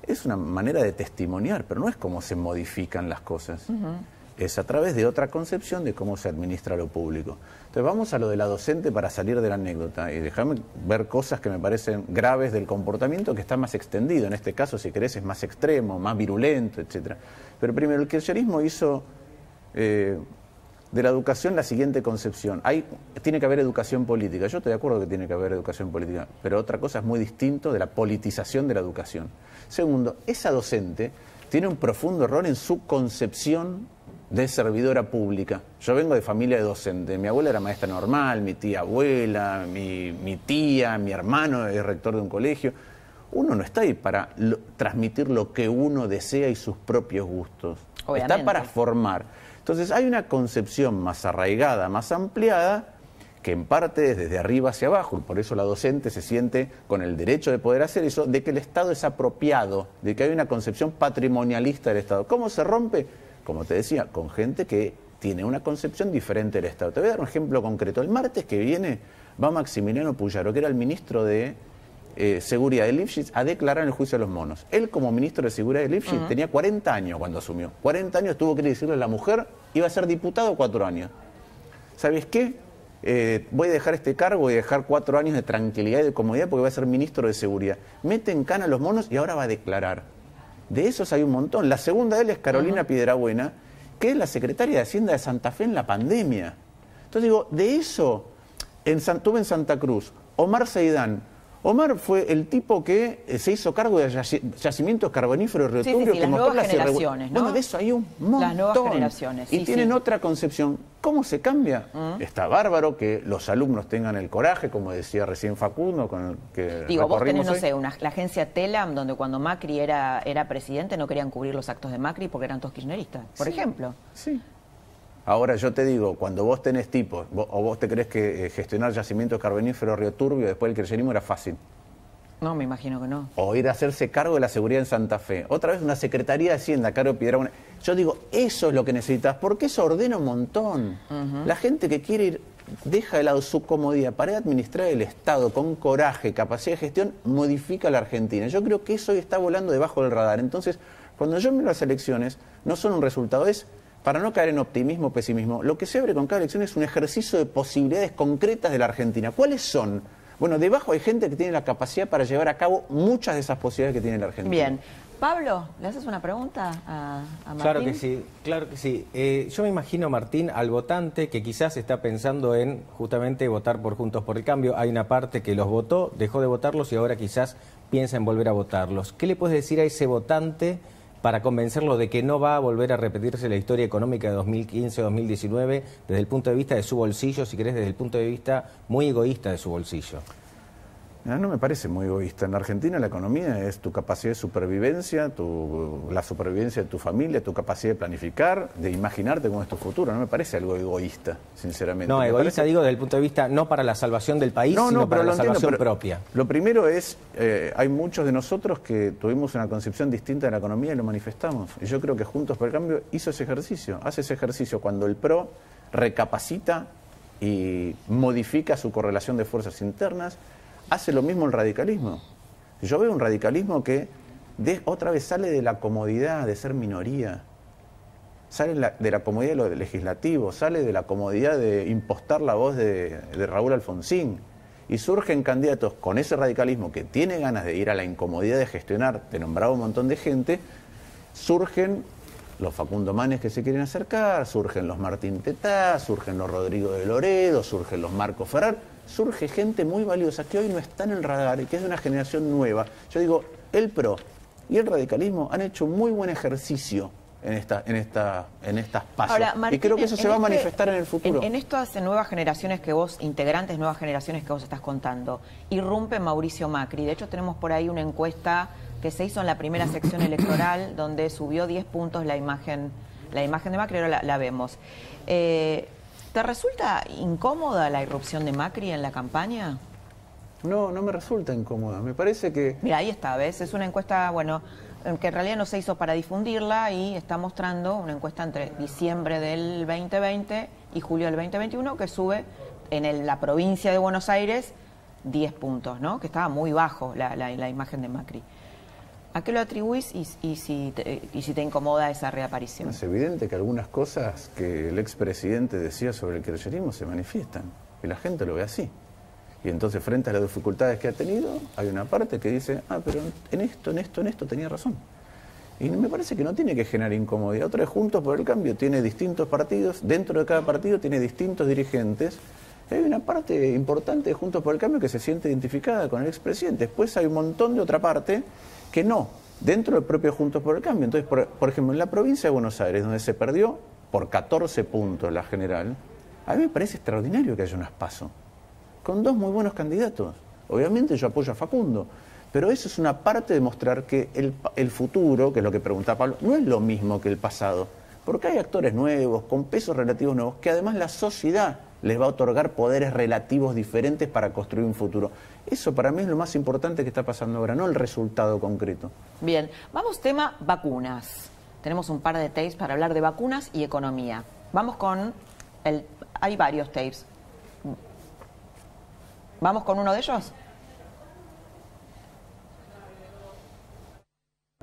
es una manera de testimoniar, pero no es como se modifican las cosas. Es a través de otra concepción de cómo se administra lo público. Entonces vamos a lo de la docente para salir de la anécdota y déjame ver cosas que me parecen graves del comportamiento que está más extendido. En este caso, si querés, es más extremo, más virulento, etc. Pero primero, el kirchnerismo hizo eh, de la educación la siguiente concepción. Hay, tiene que haber educación política. Yo estoy de acuerdo que tiene que haber educación política, pero otra cosa es muy distinto de la politización de la educación. Segundo, esa docente tiene un profundo error en su concepción de servidora pública. Yo vengo de familia de docente. Mi abuela era maestra normal, mi tía abuela, mi, mi tía, mi hermano es rector de un colegio. Uno no está ahí para lo- transmitir lo que uno desea y sus propios gustos. Obviamente. Está para formar. Entonces hay una concepción más arraigada, más ampliada, que en parte es desde arriba hacia abajo, y por eso la docente se siente con el derecho de poder hacer eso, de que el Estado es apropiado, de que hay una concepción patrimonialista del Estado. ¿Cómo se rompe? Como te decía, con gente que tiene una concepción diferente del Estado. Te voy a dar un ejemplo concreto. El martes que viene va Maximiliano Puyaro, que era el ministro de eh, Seguridad de Lipschitz, a declarar en el juicio de los monos. Él, como ministro de Seguridad de Lipschitz, tenía 40 años cuando asumió. 40 años tuvo que decirle a la mujer, iba a ser diputado cuatro años. ¿Sabes qué? Eh, voy a dejar este cargo, voy a dejar cuatro años de tranquilidad y de comodidad porque voy a ser ministro de Seguridad. Mete en cana a los monos y ahora va a declarar. De esos hay un montón. La segunda de él es Carolina Piedrabuena, que es la secretaria de Hacienda de Santa Fe en la pandemia. Entonces digo, de eso, en San- tuve en Santa Cruz, Omar Seidán. Omar fue el tipo que eh, se hizo cargo de yaci- yacimientos carboníferos Río Sí, sí, sí, que las nuevas generaciones, ¿no? Bueno, de eso hay un montón. Las nuevas generaciones, Y tienen otra concepción. ¿Cómo se cambia? Está bárbaro que los alumnos tengan el coraje, como decía recién Facundo, con el que Digo, vos tenés, recorrimos no hoy. sé, una, la agencia Telam, donde cuando Macri era, era presidente no querían cubrir los actos de Macri porque eran todos kirchneristas, por ejemplo. Sí. Ahora yo te digo, cuando vos tenés tipos, vos- o vos te crees que eh, gestionar yacimientos carboníferos Río Turbio después del kirchnerismo era fácil. No, me imagino que no. O ir a hacerse cargo de la seguridad en Santa Fe. Otra vez una Secretaría de Hacienda, Caro Piedrabuena. Yo digo, eso es lo que necesitas, porque eso ordena un montón. La gente que quiere ir, deja de lado su comodidad para a administrar el Estado con coraje, capacidad de gestión, modifica la Argentina. Yo creo que eso hoy está volando debajo del radar. Entonces, cuando yo miro las elecciones, no son un resultado, es para no caer en optimismo o pesimismo. Lo que se abre con cada elección es un ejercicio de posibilidades concretas de la Argentina. ¿Cuáles son? Bueno, debajo hay gente que tiene la capacidad para llevar a cabo muchas de esas posibilidades que tiene la Argentina. Bien. Pablo, ¿le haces una pregunta a, a Martín? Claro que sí, claro que sí. Eh, yo me imagino, Martín, al votante que quizás está pensando en justamente votar por Juntos por el Cambio. Hay una parte que los votó, dejó de votarlos y ahora quizás piensa en volver a votarlos. ¿Qué le puedes decir a ese votante para convencerlo de que no va a volver a repetirse la historia económica de 2015-2019 desde el punto de vista de su bolsillo, si querés, desde el punto de vista muy egoísta de su bolsillo? Ah, No me parece muy egoísta. En la Argentina la economía es tu capacidad de supervivencia, tu, la supervivencia de tu familia, tu capacidad de planificar, de imaginarte cómo es tu futuro. No me parece algo egoísta, sinceramente. No, Me egoísta parece- digo desde el punto de vista no para la salvación del país, No, sino no, para pero la entiendo, salvación pero propia. Lo primero es, eh, hay muchos de nosotros que tuvimos una concepción distinta de la economía y lo manifestamos. Y yo creo que Juntos por el Cambio hizo ese ejercicio, hace ese ejercicio cuando el PRO recapacita y modifica su correlación de fuerzas internas, hace lo mismo el radicalismo. Yo veo un radicalismo que de- otra vez sale de la comodidad de ser minoría, sale de la comodidad de lo legislativo, sale de la comodidad de impostar la voz de, de Raúl Alfonsín. Y surgen candidatos con ese radicalismo que tiene ganas de ir a la incomodidad de gestionar, de nombrar a un montón de gente, surgen los Facundo Manes que se quieren acercar, surgen los Martín Tetá, surgen los Rodrigo de Loredo, surgen los Marco Ferrar, surge gente muy valiosa que hoy no está en el radar y que es de una generación nueva. Yo digo, el PRO y el radicalismo han hecho muy buen ejercicio en esta en esta en estas pasos Ahora, y creo que eso se va a este- manifestar en el futuro. En, en estas nuevas generaciones que vos, integrantes, nuevas generaciones que vos estás contando, irrumpe Mauricio Macri. De hecho, tenemos por ahí una encuesta que se hizo en la primera sección electoral, donde subió 10 puntos la imagen, la imagen de Macri, ahora la, la vemos. Eh, ¿Te resulta incómoda la irrupción de Macri en la campaña? No, no me resulta incómoda. Me parece que Mira, ahí está, ¿ves? Es una encuesta, bueno, eh, que en realidad no se hizo para difundirla y está mostrando una encuesta entre diciembre del 2020 y julio del 2021 que sube en el- la provincia de Buenos Aires 10 puntos, ¿no? Que estaba muy bajo la, la- la imagen de Macri. ¿A qué lo atribuís y, si te, y si te incomoda esa reaparición? Es evidente que algunas cosas que el expresidente decía sobre el kirchnerismo se manifiestan y la gente lo ve así. Y entonces frente a las dificultades que ha tenido, hay una parte que dice, ah, pero en esto, en esto, en esto tenía razón. Y me parece que no tiene que generar incomodidad. Otra vez, Juntos por el Cambio tiene distintos partidos, dentro de cada partido tiene distintos dirigentes. Y hay una parte importante de Juntos por el Cambio que se siente identificada con el expresidente. Después hay un montón de otra parte que no, dentro del propio Juntos por el Cambio. Entonces, por, por ejemplo, en la provincia de Buenos Aires, donde se perdió por 14 puntos la general, a mí me parece extraordinario que haya unas pasos con dos muy buenos candidatos. Obviamente yo apoyo a Facundo, pero eso es una parte de mostrar que el, el futuro, que es lo que preguntaba Pablo, no es lo mismo que el pasado, porque hay actores nuevos, con pesos relativos nuevos, que además la sociedad les va a otorgar poderes relativos diferentes para construir un futuro. Eso para mí es lo más importante que está pasando ahora, no el resultado concreto. Bien, vamos tema vacunas. Tenemos un par de tapes para hablar de vacunas y economía. Vamos con el... Hay varios tapes. ¿Vamos con uno de ellos?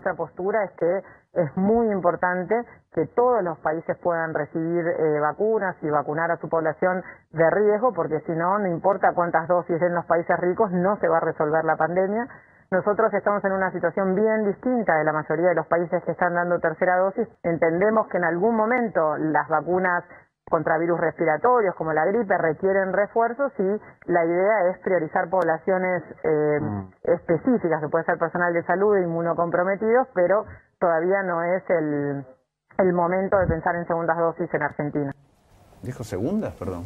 Nuestra postura es que es muy importante que todos los países puedan recibir eh, vacunas y vacunar a su población de riesgo, porque si no, no importa cuántas dosis den los países ricos, no se va a resolver la pandemia. Nosotros estamos en una situación bien distinta de la mayoría de los países que están dando tercera dosis. Entendemos que en algún momento las vacunas contra virus respiratorios como la gripe requieren refuerzos y la idea es priorizar poblaciones eh, específicas, que puede ser personal de salud e inmunocomprometidos, pero todavía no es el, el momento de pensar en segundas dosis en Argentina. ¿Dijo segundas? Perdón.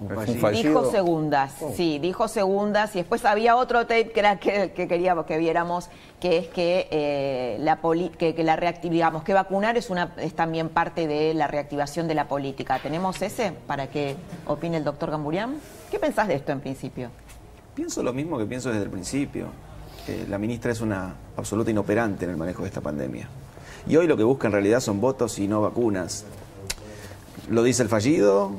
Dijo fallido. segundas, Oh. sí, dijo segundas y después había otro tape que era que, que queríamos que viéramos, que es que, eh, la poli- que, que la digamos, que vacunar es, una, es también parte de la reactivación de la política. ¿Tenemos ese para que opine el doctor Gamburián? ¿Qué pensás de esto en principio? Pienso lo mismo que pienso desde el principio. que la ministra es una absoluta inoperante en el manejo de esta pandemia. Y hoy lo que busca en realidad son votos y no vacunas. Lo dice el fallido,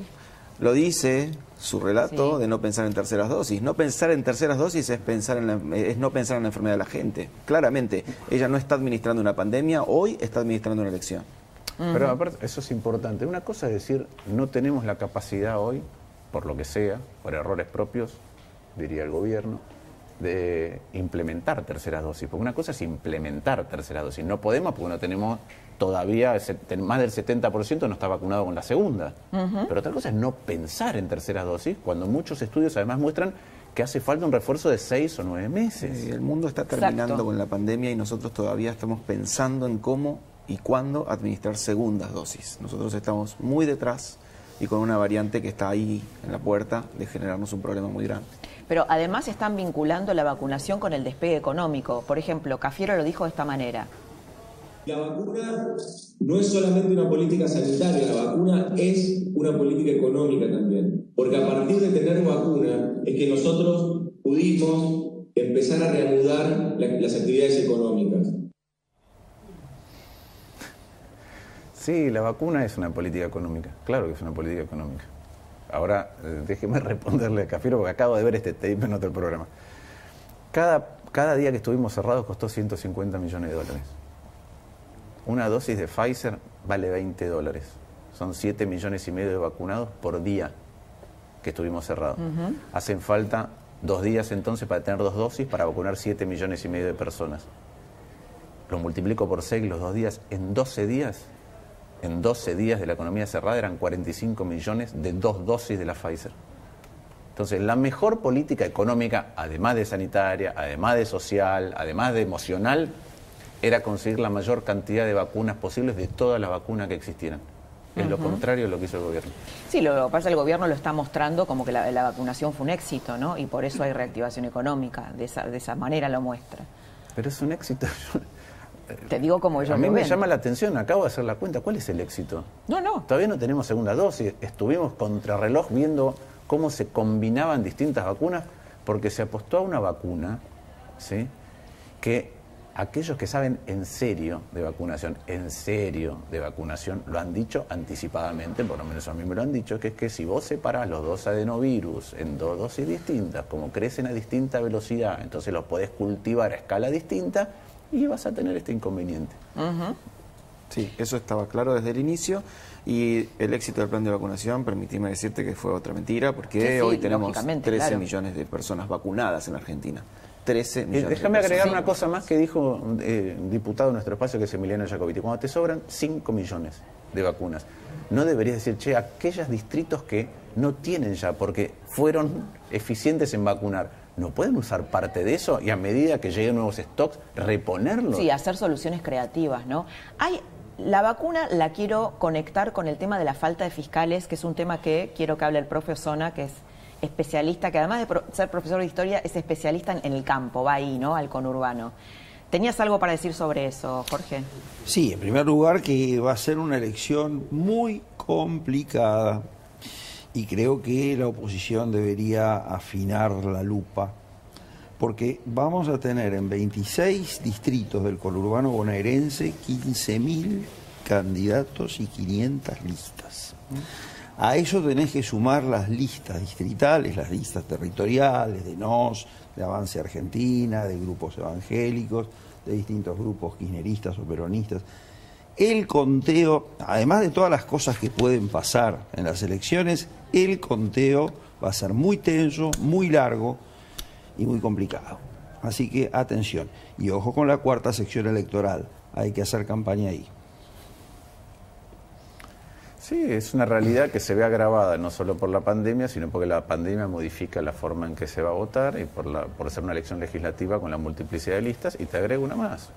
lo dice su relato de no pensar en terceras dosis. No pensar en terceras dosis es, pensar en la- es no pensar en la enfermedad de la gente. Claramente, ella no está administrando una pandemia, hoy está administrando una elección. Pero aparte, eso es importante. Una cosa es decir, no tenemos la capacidad hoy, por lo que sea, por errores propios, diría el gobierno, de implementar terceras dosis. Porque una cosa es implementar terceras dosis. No podemos porque no tenemos todavía, más del 70% no está vacunado con la segunda. Pero otra cosa es no pensar en terceras dosis, cuando muchos estudios además muestran que hace falta un refuerzo de seis o nueve meses. Eh, el mundo está terminando con la pandemia y nosotros todavía estamos pensando en cómo y cuándo administrar segundas dosis. Nosotros estamos muy detrás y con una variante que está ahí en la puerta de generarnos un problema muy grande. Pero además están vinculando la vacunación con el despegue económico. Por ejemplo, Cafiero lo dijo de esta manera. La vacuna no es solamente una política sanitaria, la vacuna es una política económica también. Porque a partir de tener vacuna es que nosotros pudimos empezar a reanudar la- las actividades económicas. Sí, la vacuna es una política económica, claro que es una política económica. Ahora, eh, déjeme responderle a Cafiero porque acabo de ver este tape en otro programa. Cada, cada día que estuvimos cerrados costó 150 millones de dólares. Una dosis de Pfizer vale 20 dólares. Son 7 millones y medio de vacunados por día que estuvimos cerrados. Hacen falta dos días entonces para tener dos dosis para vacunar 7 millones y medio de personas. Lo multiplico por 6 los dos días. En 12 días, en 12 días de la economía cerrada eran 45 millones de dos dosis de la Pfizer. Entonces, la mejor política económica, además de sanitaria, además de social, además de emocional, era conseguir la mayor cantidad de vacunas posibles de todas las vacunas que existieran. Es lo contrario de lo que hizo el gobierno. Sí, lo que pasa es que el gobierno lo está mostrando como que la, la vacunación fue un éxito, ¿no? Y por eso hay reactivación económica, de esa, de esa manera lo muestra. Pero es un éxito. Te digo como ellos A mí me ven. llama la atención, acabo de hacer la cuenta, ¿cuál es el éxito? No, no. Todavía no tenemos segunda dosis, estuvimos contrarreloj viendo cómo se combinaban distintas vacunas, porque se apostó a una vacuna, ¿sí? Que aquellos que saben en serio de vacunación, en serio de vacunación, lo han dicho anticipadamente, por lo menos a mí me lo han dicho, que es que si vos separás los dos adenovirus en dos dosis distintas, como crecen a distinta velocidad, entonces los podés cultivar a escala distinta y vas a tener este inconveniente. Sí, eso estaba claro desde el inicio y el éxito del plan de vacunación, permitime decirte que fue otra mentira, porque Sí, sí, hoy tenemos lógicamente, 13 claro. millones de personas vacunadas en Argentina. 13 Eh, millones. déjame de agregar una cosa más que dijo eh, un diputado de nuestro espacio, que es Emiliano Jacobiti. Cuando te sobran 5 millones de vacunas, no deberías decir, che, aquellos distritos que no tienen ya, porque fueron eficientes en vacunar, ¿no pueden usar parte de eso y a medida que lleguen nuevos stocks, reponerlos? Sí, hacer soluciones creativas, ¿no? Hay la vacuna la quiero conectar con el tema de la falta de fiscales, que es un tema que quiero que hable el profe Osona, que es especialista, que además de ser profesor de historia, es especialista en, en el campo, va ahí, ¿no? Al conurbano. ¿Tenías algo para decir sobre eso, Jorge? Sí, en primer lugar que va a ser una elección muy complicada y creo que la oposición debería afinar la lupa porque vamos a tener en 26 distritos del conurbano bonaerense 15.000 candidatos y 500 listas. A eso tenés que sumar las listas distritales, las listas territoriales de NOS, de Avance Argentina, de grupos evangélicos, de distintos grupos kirchneristas o peronistas. El conteo, además de todas las cosas que pueden pasar en las elecciones, el conteo va a ser muy tenso, muy largo y muy complicado. Así que atención. Y ojo con la cuarta sección electoral. Hay que hacer campaña ahí. Sí, es una realidad que se ve agravada no solo por la pandemia, sino porque la pandemia modifica la forma en que se va a votar y por, la, por ser una elección legislativa con la multiplicidad de listas. Y te agrego una más,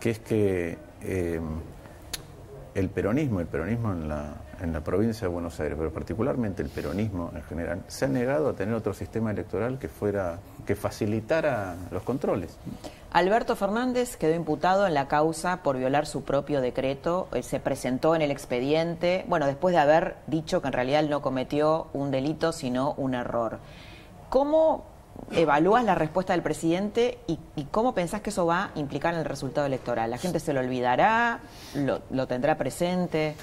que es que eh, el peronismo, el peronismo en la, en la provincia de Buenos Aires, pero particularmente el peronismo en general, se ha negado a tener otro sistema electoral que fuera que facilitara los controles. Alberto Fernández quedó imputado en la causa por violar su propio decreto. Eh, Se presentó en el expediente, bueno, después de haber dicho que en realidad él no cometió un delito, sino un error. ¿Cómo evalúas la respuesta del presidente y, y cómo pensás que eso va a implicar en el resultado electoral? ¿La gente se lo olvidará? ¿Lo, tendrá presente?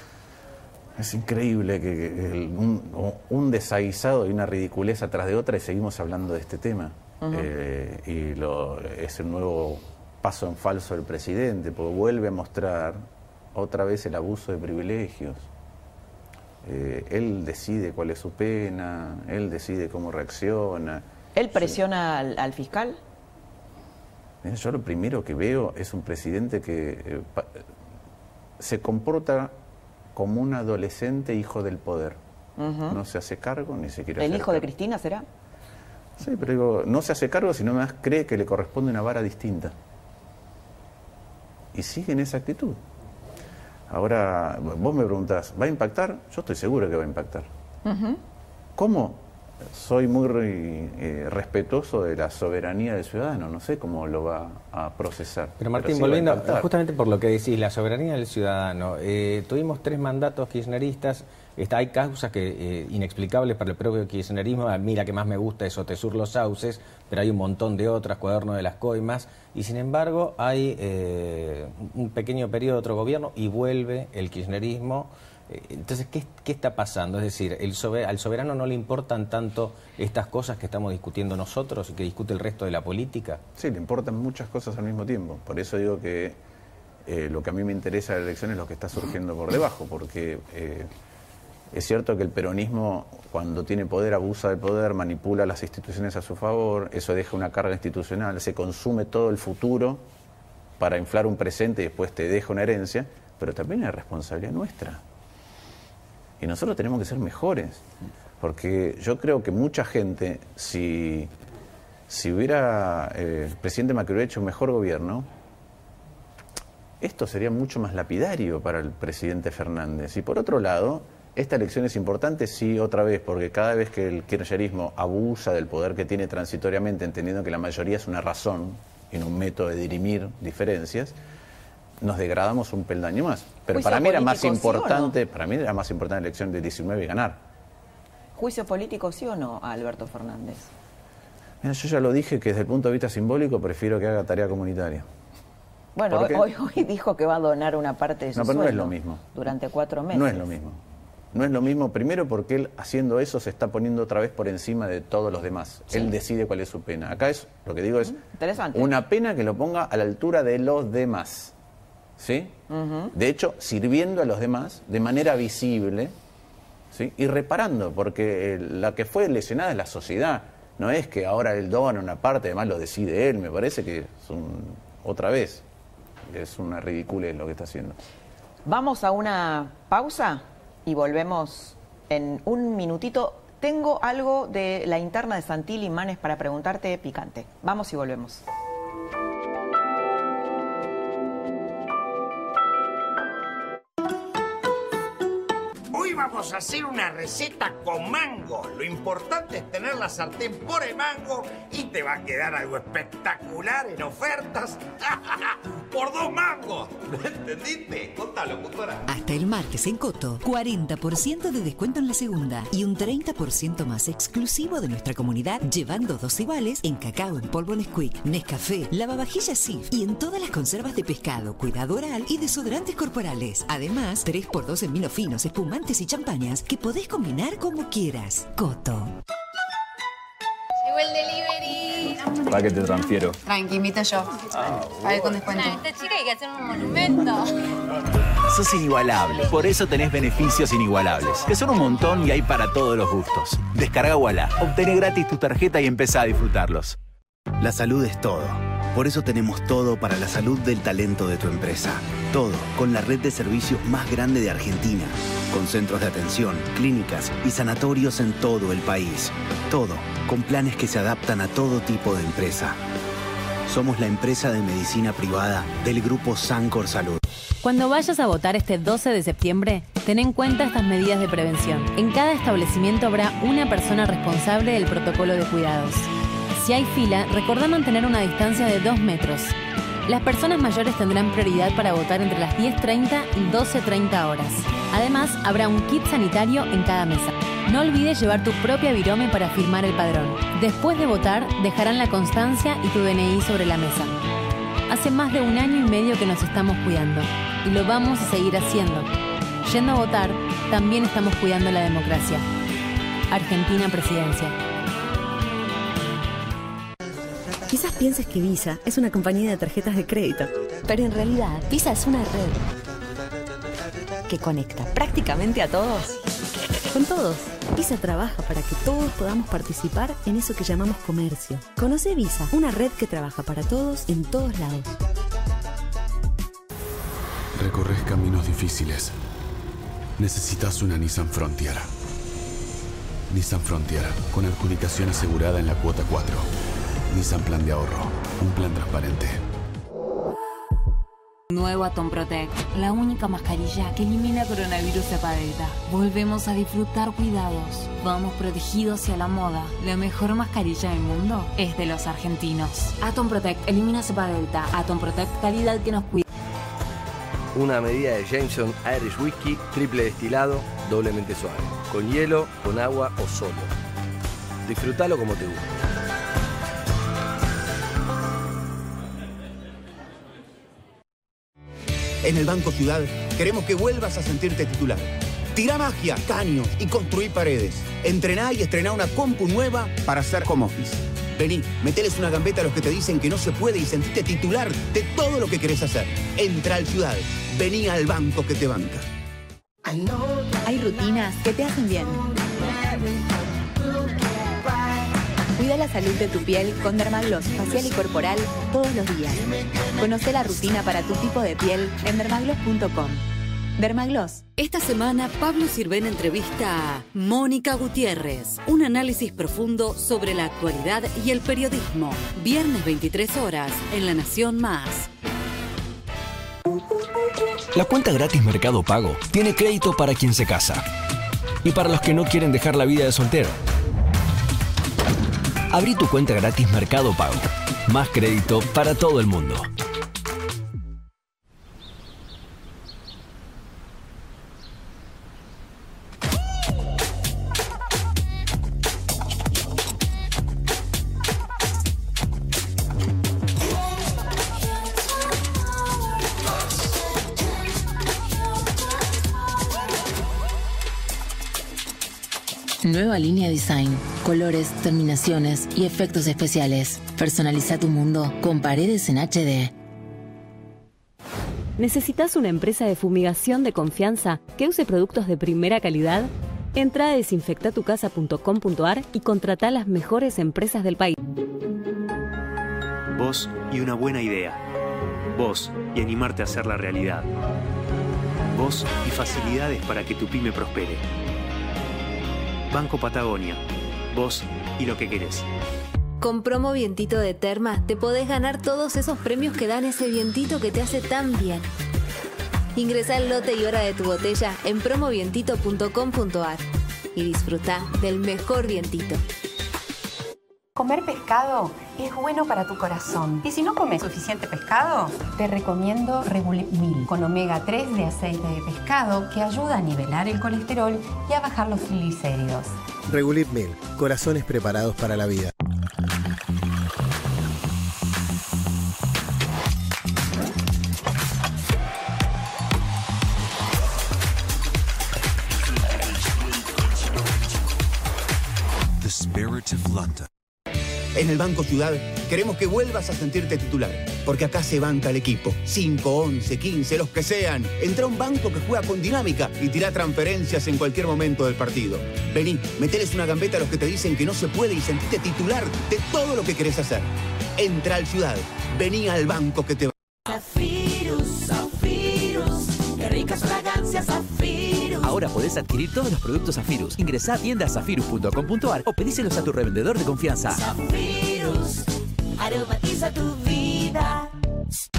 Es increíble que, un, un desaguisado y una ridiculez atrás de otra y seguimos hablando de este tema. Eh, y lo, es un nuevo paso en falso del presidente, porque vuelve a mostrar otra vez el abuso de privilegios. Eh, él decide cuál es su pena, él decide cómo reacciona. ¿Él presiona al, al fiscal? Yo lo primero que veo es un presidente que eh, pa- se comporta como un adolescente hijo del poder. No se hace cargo ni se quiere ¿El hijo de. Cristina será? Sí, pero digo, no se hace cargo, sino más cree que le corresponde una vara distinta. Y sigue en esa actitud. Ahora, vos me preguntás, ¿va a impactar? Yo estoy seguro que va a impactar. ¿Cómo? Soy muy eh, respetuoso de la soberanía del ciudadano, no sé cómo lo va a procesar. Pero Martín, sí volviendo justamente por lo que decís, la soberanía del ciudadano. eh, tuvimos tres mandatos kirchneristas, está, hay causas que eh, inexplicables para el propio kirchnerismo. A mí la que más me gusta es Otesur Los Sauces, pero hay un montón de otras, Cuaderno de las Coimas, y sin embargo hay eh, un pequeño periodo de otro gobierno y vuelve el kirchnerismo. Eh, Entonces, ¿qué, qué está pasando? Es decir, el sobe- al soberano no le importan tanto estas cosas que estamos discutiendo nosotros y que discute el resto de la política. Sí, le importan muchas cosas al mismo tiempo. Por eso digo que lo que a mí me interesa de la elección es lo que está surgiendo por debajo, porque es cierto que el peronismo, cuando tiene poder, abusa del poder, manipula las instituciones a su favor, eso deja una carga institucional, se consume todo el futuro para inflar un presente y después te deja una herencia, pero también es responsabilidad nuestra. Y nosotros tenemos que ser mejores. Porque yo creo que mucha gente, si, si hubiera eh, el presidente Macri hecho un mejor gobierno, esto sería mucho más lapidario para el presidente Fernández. Y por otro lado, esta elección es importante, sí, otra vez, porque cada vez que el kirchnerismo abusa del poder que tiene transitoriamente, entendiendo que la mayoría es una razón y no un método de dirimir diferencias, nos degradamos un peldaño más. Pero para mí era más importante, para mí era más importante la elección de 19 y ganar. ¿Juicio político sí o no a Alberto Fernández? Mira, yo ya lo dije que desde el punto de vista simbólico prefiero que haga tarea comunitaria. Bueno, ¿Por hoy, hoy, dijo que va a donar una parte de su No, pero no es lo mismo. Durante cuatro meses. No es lo mismo. No es lo mismo, primero porque él haciendo eso se está poniendo otra vez por encima de todos los demás. Él decide cuál es su pena. Acá es, lo que digo es, Interesante. una pena que lo ponga a la altura de los demás. ¿Sí? De hecho, sirviendo a los demás de manera visible ¿sí? y reparando, porque eh, la que fue lesionada es la sociedad. No es que ahora él dona una parte, además lo decide él. Me parece que es un, otra vez, es una ridiculez lo que está haciendo. Vamos a una pausa y volvemos en un minutito. Tengo algo de la interna de Santilli Manes para preguntarte picante. Vamos y volvemos. Vamos a hacer una receta con mango. Lo importante es tener la sartén por el mango y te va a quedar algo espectacular en ofertas. por dos mangos. ¿Entendiste? Contalo, locutora. Hasta el martes en Coto, 40% de descuento en la segunda y un 30% más exclusivo de nuestra comunidad, llevando dos iguales en cacao en polvo Nesquik, Nescafé, lavavajillas Sif y en todas las conservas de pescado, cuidado oral y desodorantes corporales. Además, 3x2 en vinos finos, espumantes y champañas que podés combinar como quieras. Coto. Llegó el delivery. ¿Para qué te transfiero? Tranqui, invito yo. Pague con descuento. esta chica hay que hacer un monumento. Sos inigualable, por eso tenés beneficios inigualables, que son un montón y hay para todos los gustos. Descarga Walla, obtené gratis tu tarjeta y empezá a disfrutarlos. La salud es todo. Por eso tenemos todo para la salud del talento de tu empresa. Todo con la red de servicios más grande de Argentina. Con centros de atención, clínicas y sanatorios en todo el país. Todo con planes que se adaptan a todo tipo de empresa. Somos la empresa de medicina privada del grupo Sancor Salud. Cuando vayas a votar este 12 de septiembre, ten en cuenta estas medidas de prevención. En cada establecimiento habrá una persona responsable del protocolo de cuidados. Si hay fila, recordá mantener una distancia de 2 metros. Las personas mayores tendrán prioridad para votar entre las 10.30 y 12.30 horas. Además, habrá un kit sanitario en cada mesa. No olvides llevar tu propia virome para firmar el padrón. Después de votar, dejarán la constancia y tu DNI sobre la mesa. Hace más de un año y medio que nos estamos cuidando y lo vamos a seguir haciendo. Yendo a votar, también estamos cuidando la democracia. Argentina Presidencia. Quizás pienses que Visa es una compañía de tarjetas de crédito, pero en realidad Visa es una red que conecta prácticamente a todos. Con todos. Visa trabaja para que todos podamos participar en eso que llamamos comercio. Conoce Visa, una red que trabaja para todos en todos lados. Recorres caminos difíciles. Necesitas una Nissan Frontier. Nissan Frontier, con adjudicación asegurada en la cuota 4. Nissan Plan de Ahorro, un plan transparente. Nuevo Atom Protect, la única mascarilla que elimina coronavirus cepa delta. Volvemos a disfrutar cuidados. Vamos protegidos hacia la moda. La mejor mascarilla del mundo es de los argentinos. Atom Protect elimina cepa delta. Atom Protect calidad que nos cuida. Una medida de Jameson Irish Whiskey, triple destilado, doblemente suave. Con hielo, con agua o solo. Disfrútalo como te gusta. En el Banco Ciudad queremos que vuelvas a sentirte titular. Tira magia, caños y construí paredes. Entrená y estrená una compu nueva para hacer home office. Vení, meteles una gambeta a los que te dicen que no se puede y sentite titular de todo lo que querés hacer. Entra al Ciudad. Vení al banco que te banca. Hay rutinas que te hacen bien. Cuida la salud de tu piel con Dermagloss facial y corporal todos los días. Conoce la rutina para tu tipo de piel en dermagloss.com. Dermagloss. Esta semana Pablo Sirven entrevista a Mónica Gutiérrez. Un análisis profundo sobre la actualidad y el periodismo. Viernes 23 horas en La Nación Más. La cuenta gratis Mercado Pago tiene crédito para quien se casa y para los que no quieren dejar la vida de soltero. Abrí tu cuenta gratis Mercado Pago. Más crédito para todo el mundo. Nueva línea design, colores, terminaciones y efectos especiales. Personaliza tu mundo con paredes en HD. ¿Necesitas una empresa de fumigación de confianza que use productos de primera calidad? Entra a desinfectatucasa.com.ar y contrata a las mejores empresas del país. Vos y una buena idea. Vos y animarte a hacerla realidad. Vos y facilidades para que tu pyme prospere. Banco Patagonia. Vos y lo que querés. Con promo vientito de Terma te podés ganar todos esos premios que dan ese vientito que te hace tan bien. Ingresa el lote y hora de tu botella en promovientito.com.ar y disfruta del mejor vientito. Comer pescado es bueno para tu corazón. Y si no comes suficiente pescado, te recomiendo Regulip Mil con omega 3 de aceite de pescado que ayuda a nivelar el colesterol y a bajar los triglicéridos. Regulip Mil, corazones preparados para la vida. The Spirit of London. En el Banco Ciudad queremos que vuelvas a sentirte titular, porque acá se banca el equipo. 5, 11, 15, los que sean. Entra a un banco que juega con dinámica y tira transferencias en cualquier momento del partido. Vení, meteles una gambeta a los que te dicen que no se puede y sentite titular de todo lo que querés hacer. Entra al Ciudad, vení al banco que te va. Zafirus, Zafirus, qué ricas fragancias Zafirus. Ahora podés adquirir todos los productos Zafirus. Ingresá a tiendazafirus.com.ar o pedíselos a tu revendedor de confianza. Zafirus, aromatiza tu vida.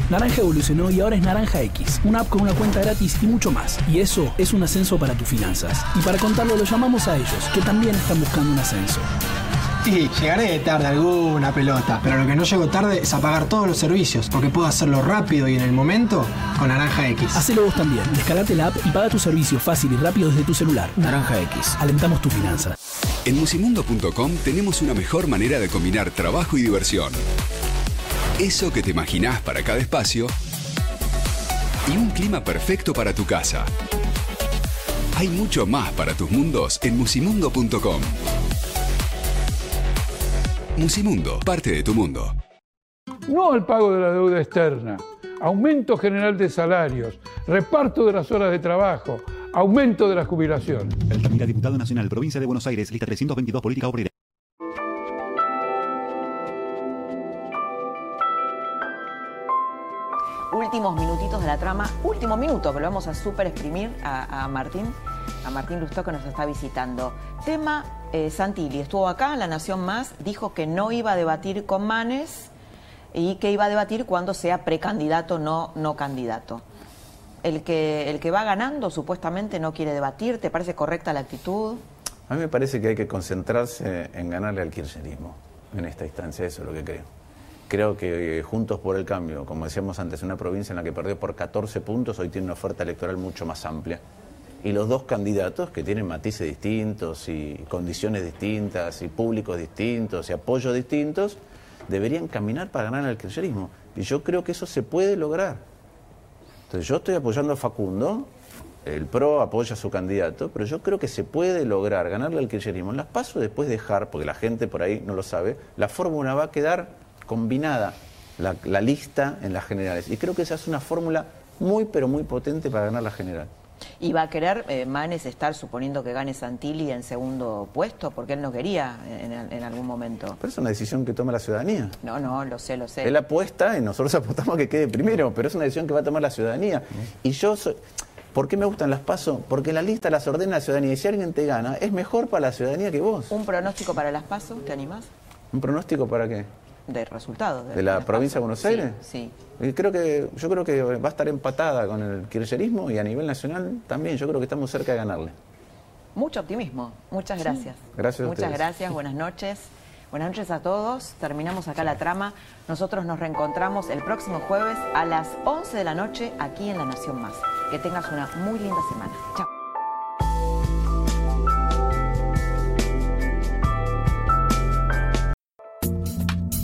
Naranja evolucionó y ahora es Naranja X, una app con una cuenta gratis y mucho más. Y eso es un ascenso para tus finanzas. Y para contarlo lo llamamos a ellos, que también están buscando un ascenso. Sí, llegaré tarde a alguna pelota, pero lo que no llego tarde es a pagar todos los servicios, porque puedo hacerlo rápido y en el momento con Naranja X. Hacelo vos también. Descarate la app y paga tu servicio fácil y rápido desde tu celular. Naranja X. Alentamos tu finanza. En musimundo.com tenemos una mejor manera de combinar trabajo y diversión. Eso que te imaginás para cada espacio y un clima perfecto para tu casa. Hay mucho más para tus mundos en musimundo.com. Musimundo, parte de tu mundo. No al pago de la deuda externa, aumento general de salarios, reparto de las horas de trabajo, aumento de la jubilación. Altamira, diputado nacional, provincia de Buenos Aires, lista 322, política obrera. Últimos minutitos de la trama, último minuto, que lo vamos a super exprimir a, Martín, a Martín Lustó que nos está visitando. Tema eh, Santilli, estuvo acá en La Nación Más, dijo que no iba a debatir con Manes y que iba a debatir cuando sea precandidato, no, no candidato. El que, el que va ganando supuestamente no quiere debatir, ¿te parece correcta la actitud? A mí me parece que hay que concentrarse en ganarle al kirchnerismo en esta instancia, eso es lo que creo. Creo que eh, Juntos por el Cambio, como decíamos antes, una provincia en la que perdió por 14 puntos, hoy tiene una oferta electoral mucho más amplia. Y los dos candidatos, que tienen matices distintos y condiciones distintas y públicos distintos y apoyos distintos, deberían caminar para ganar al kirchnerismo. Y yo creo que eso se puede lograr. Entonces yo estoy apoyando a Facundo, el PRO apoya a su candidato, pero yo creo que se puede lograr ganarle al kirchnerismo. Las paso después dejar, porque la gente por ahí no lo sabe, la fórmula va a quedar combinada, la, la lista en las generales. Y creo que esa es una fórmula muy, pero muy potente para ganar la general. ¿Y va a querer eh, Manes estar suponiendo que gane Santilli en segundo puesto? Porque él no quería en, en algún momento. Pero es una decisión que toma la ciudadanía. No, no, lo sé, lo sé. Él apuesta y nosotros apostamos a que quede primero, pero es una decisión que va a tomar la ciudadanía. Y yo soy... ¿Por qué me gustan las pasos? Porque la lista las ordena la ciudadanía y si alguien te gana, es mejor para la ciudadanía que vos. ¿Un pronóstico para las pasos? ¿Te animás? ¿Un pronóstico para qué? De resultados. ¿De la provincia de Buenos Aires? Sí. Y creo que, yo creo que va a estar empatada con el kirchnerismo y a nivel nacional también. Yo creo que estamos cerca de ganarle. Mucho optimismo. Muchas gracias. Gracias a Muchas ustedes. gracias. Buenas noches. Buenas noches a todos. Terminamos acá la trama. Nosotros nos reencontramos el próximo jueves a las 11 de la noche aquí en La Nación Más. Que tengas una muy linda semana. Chao.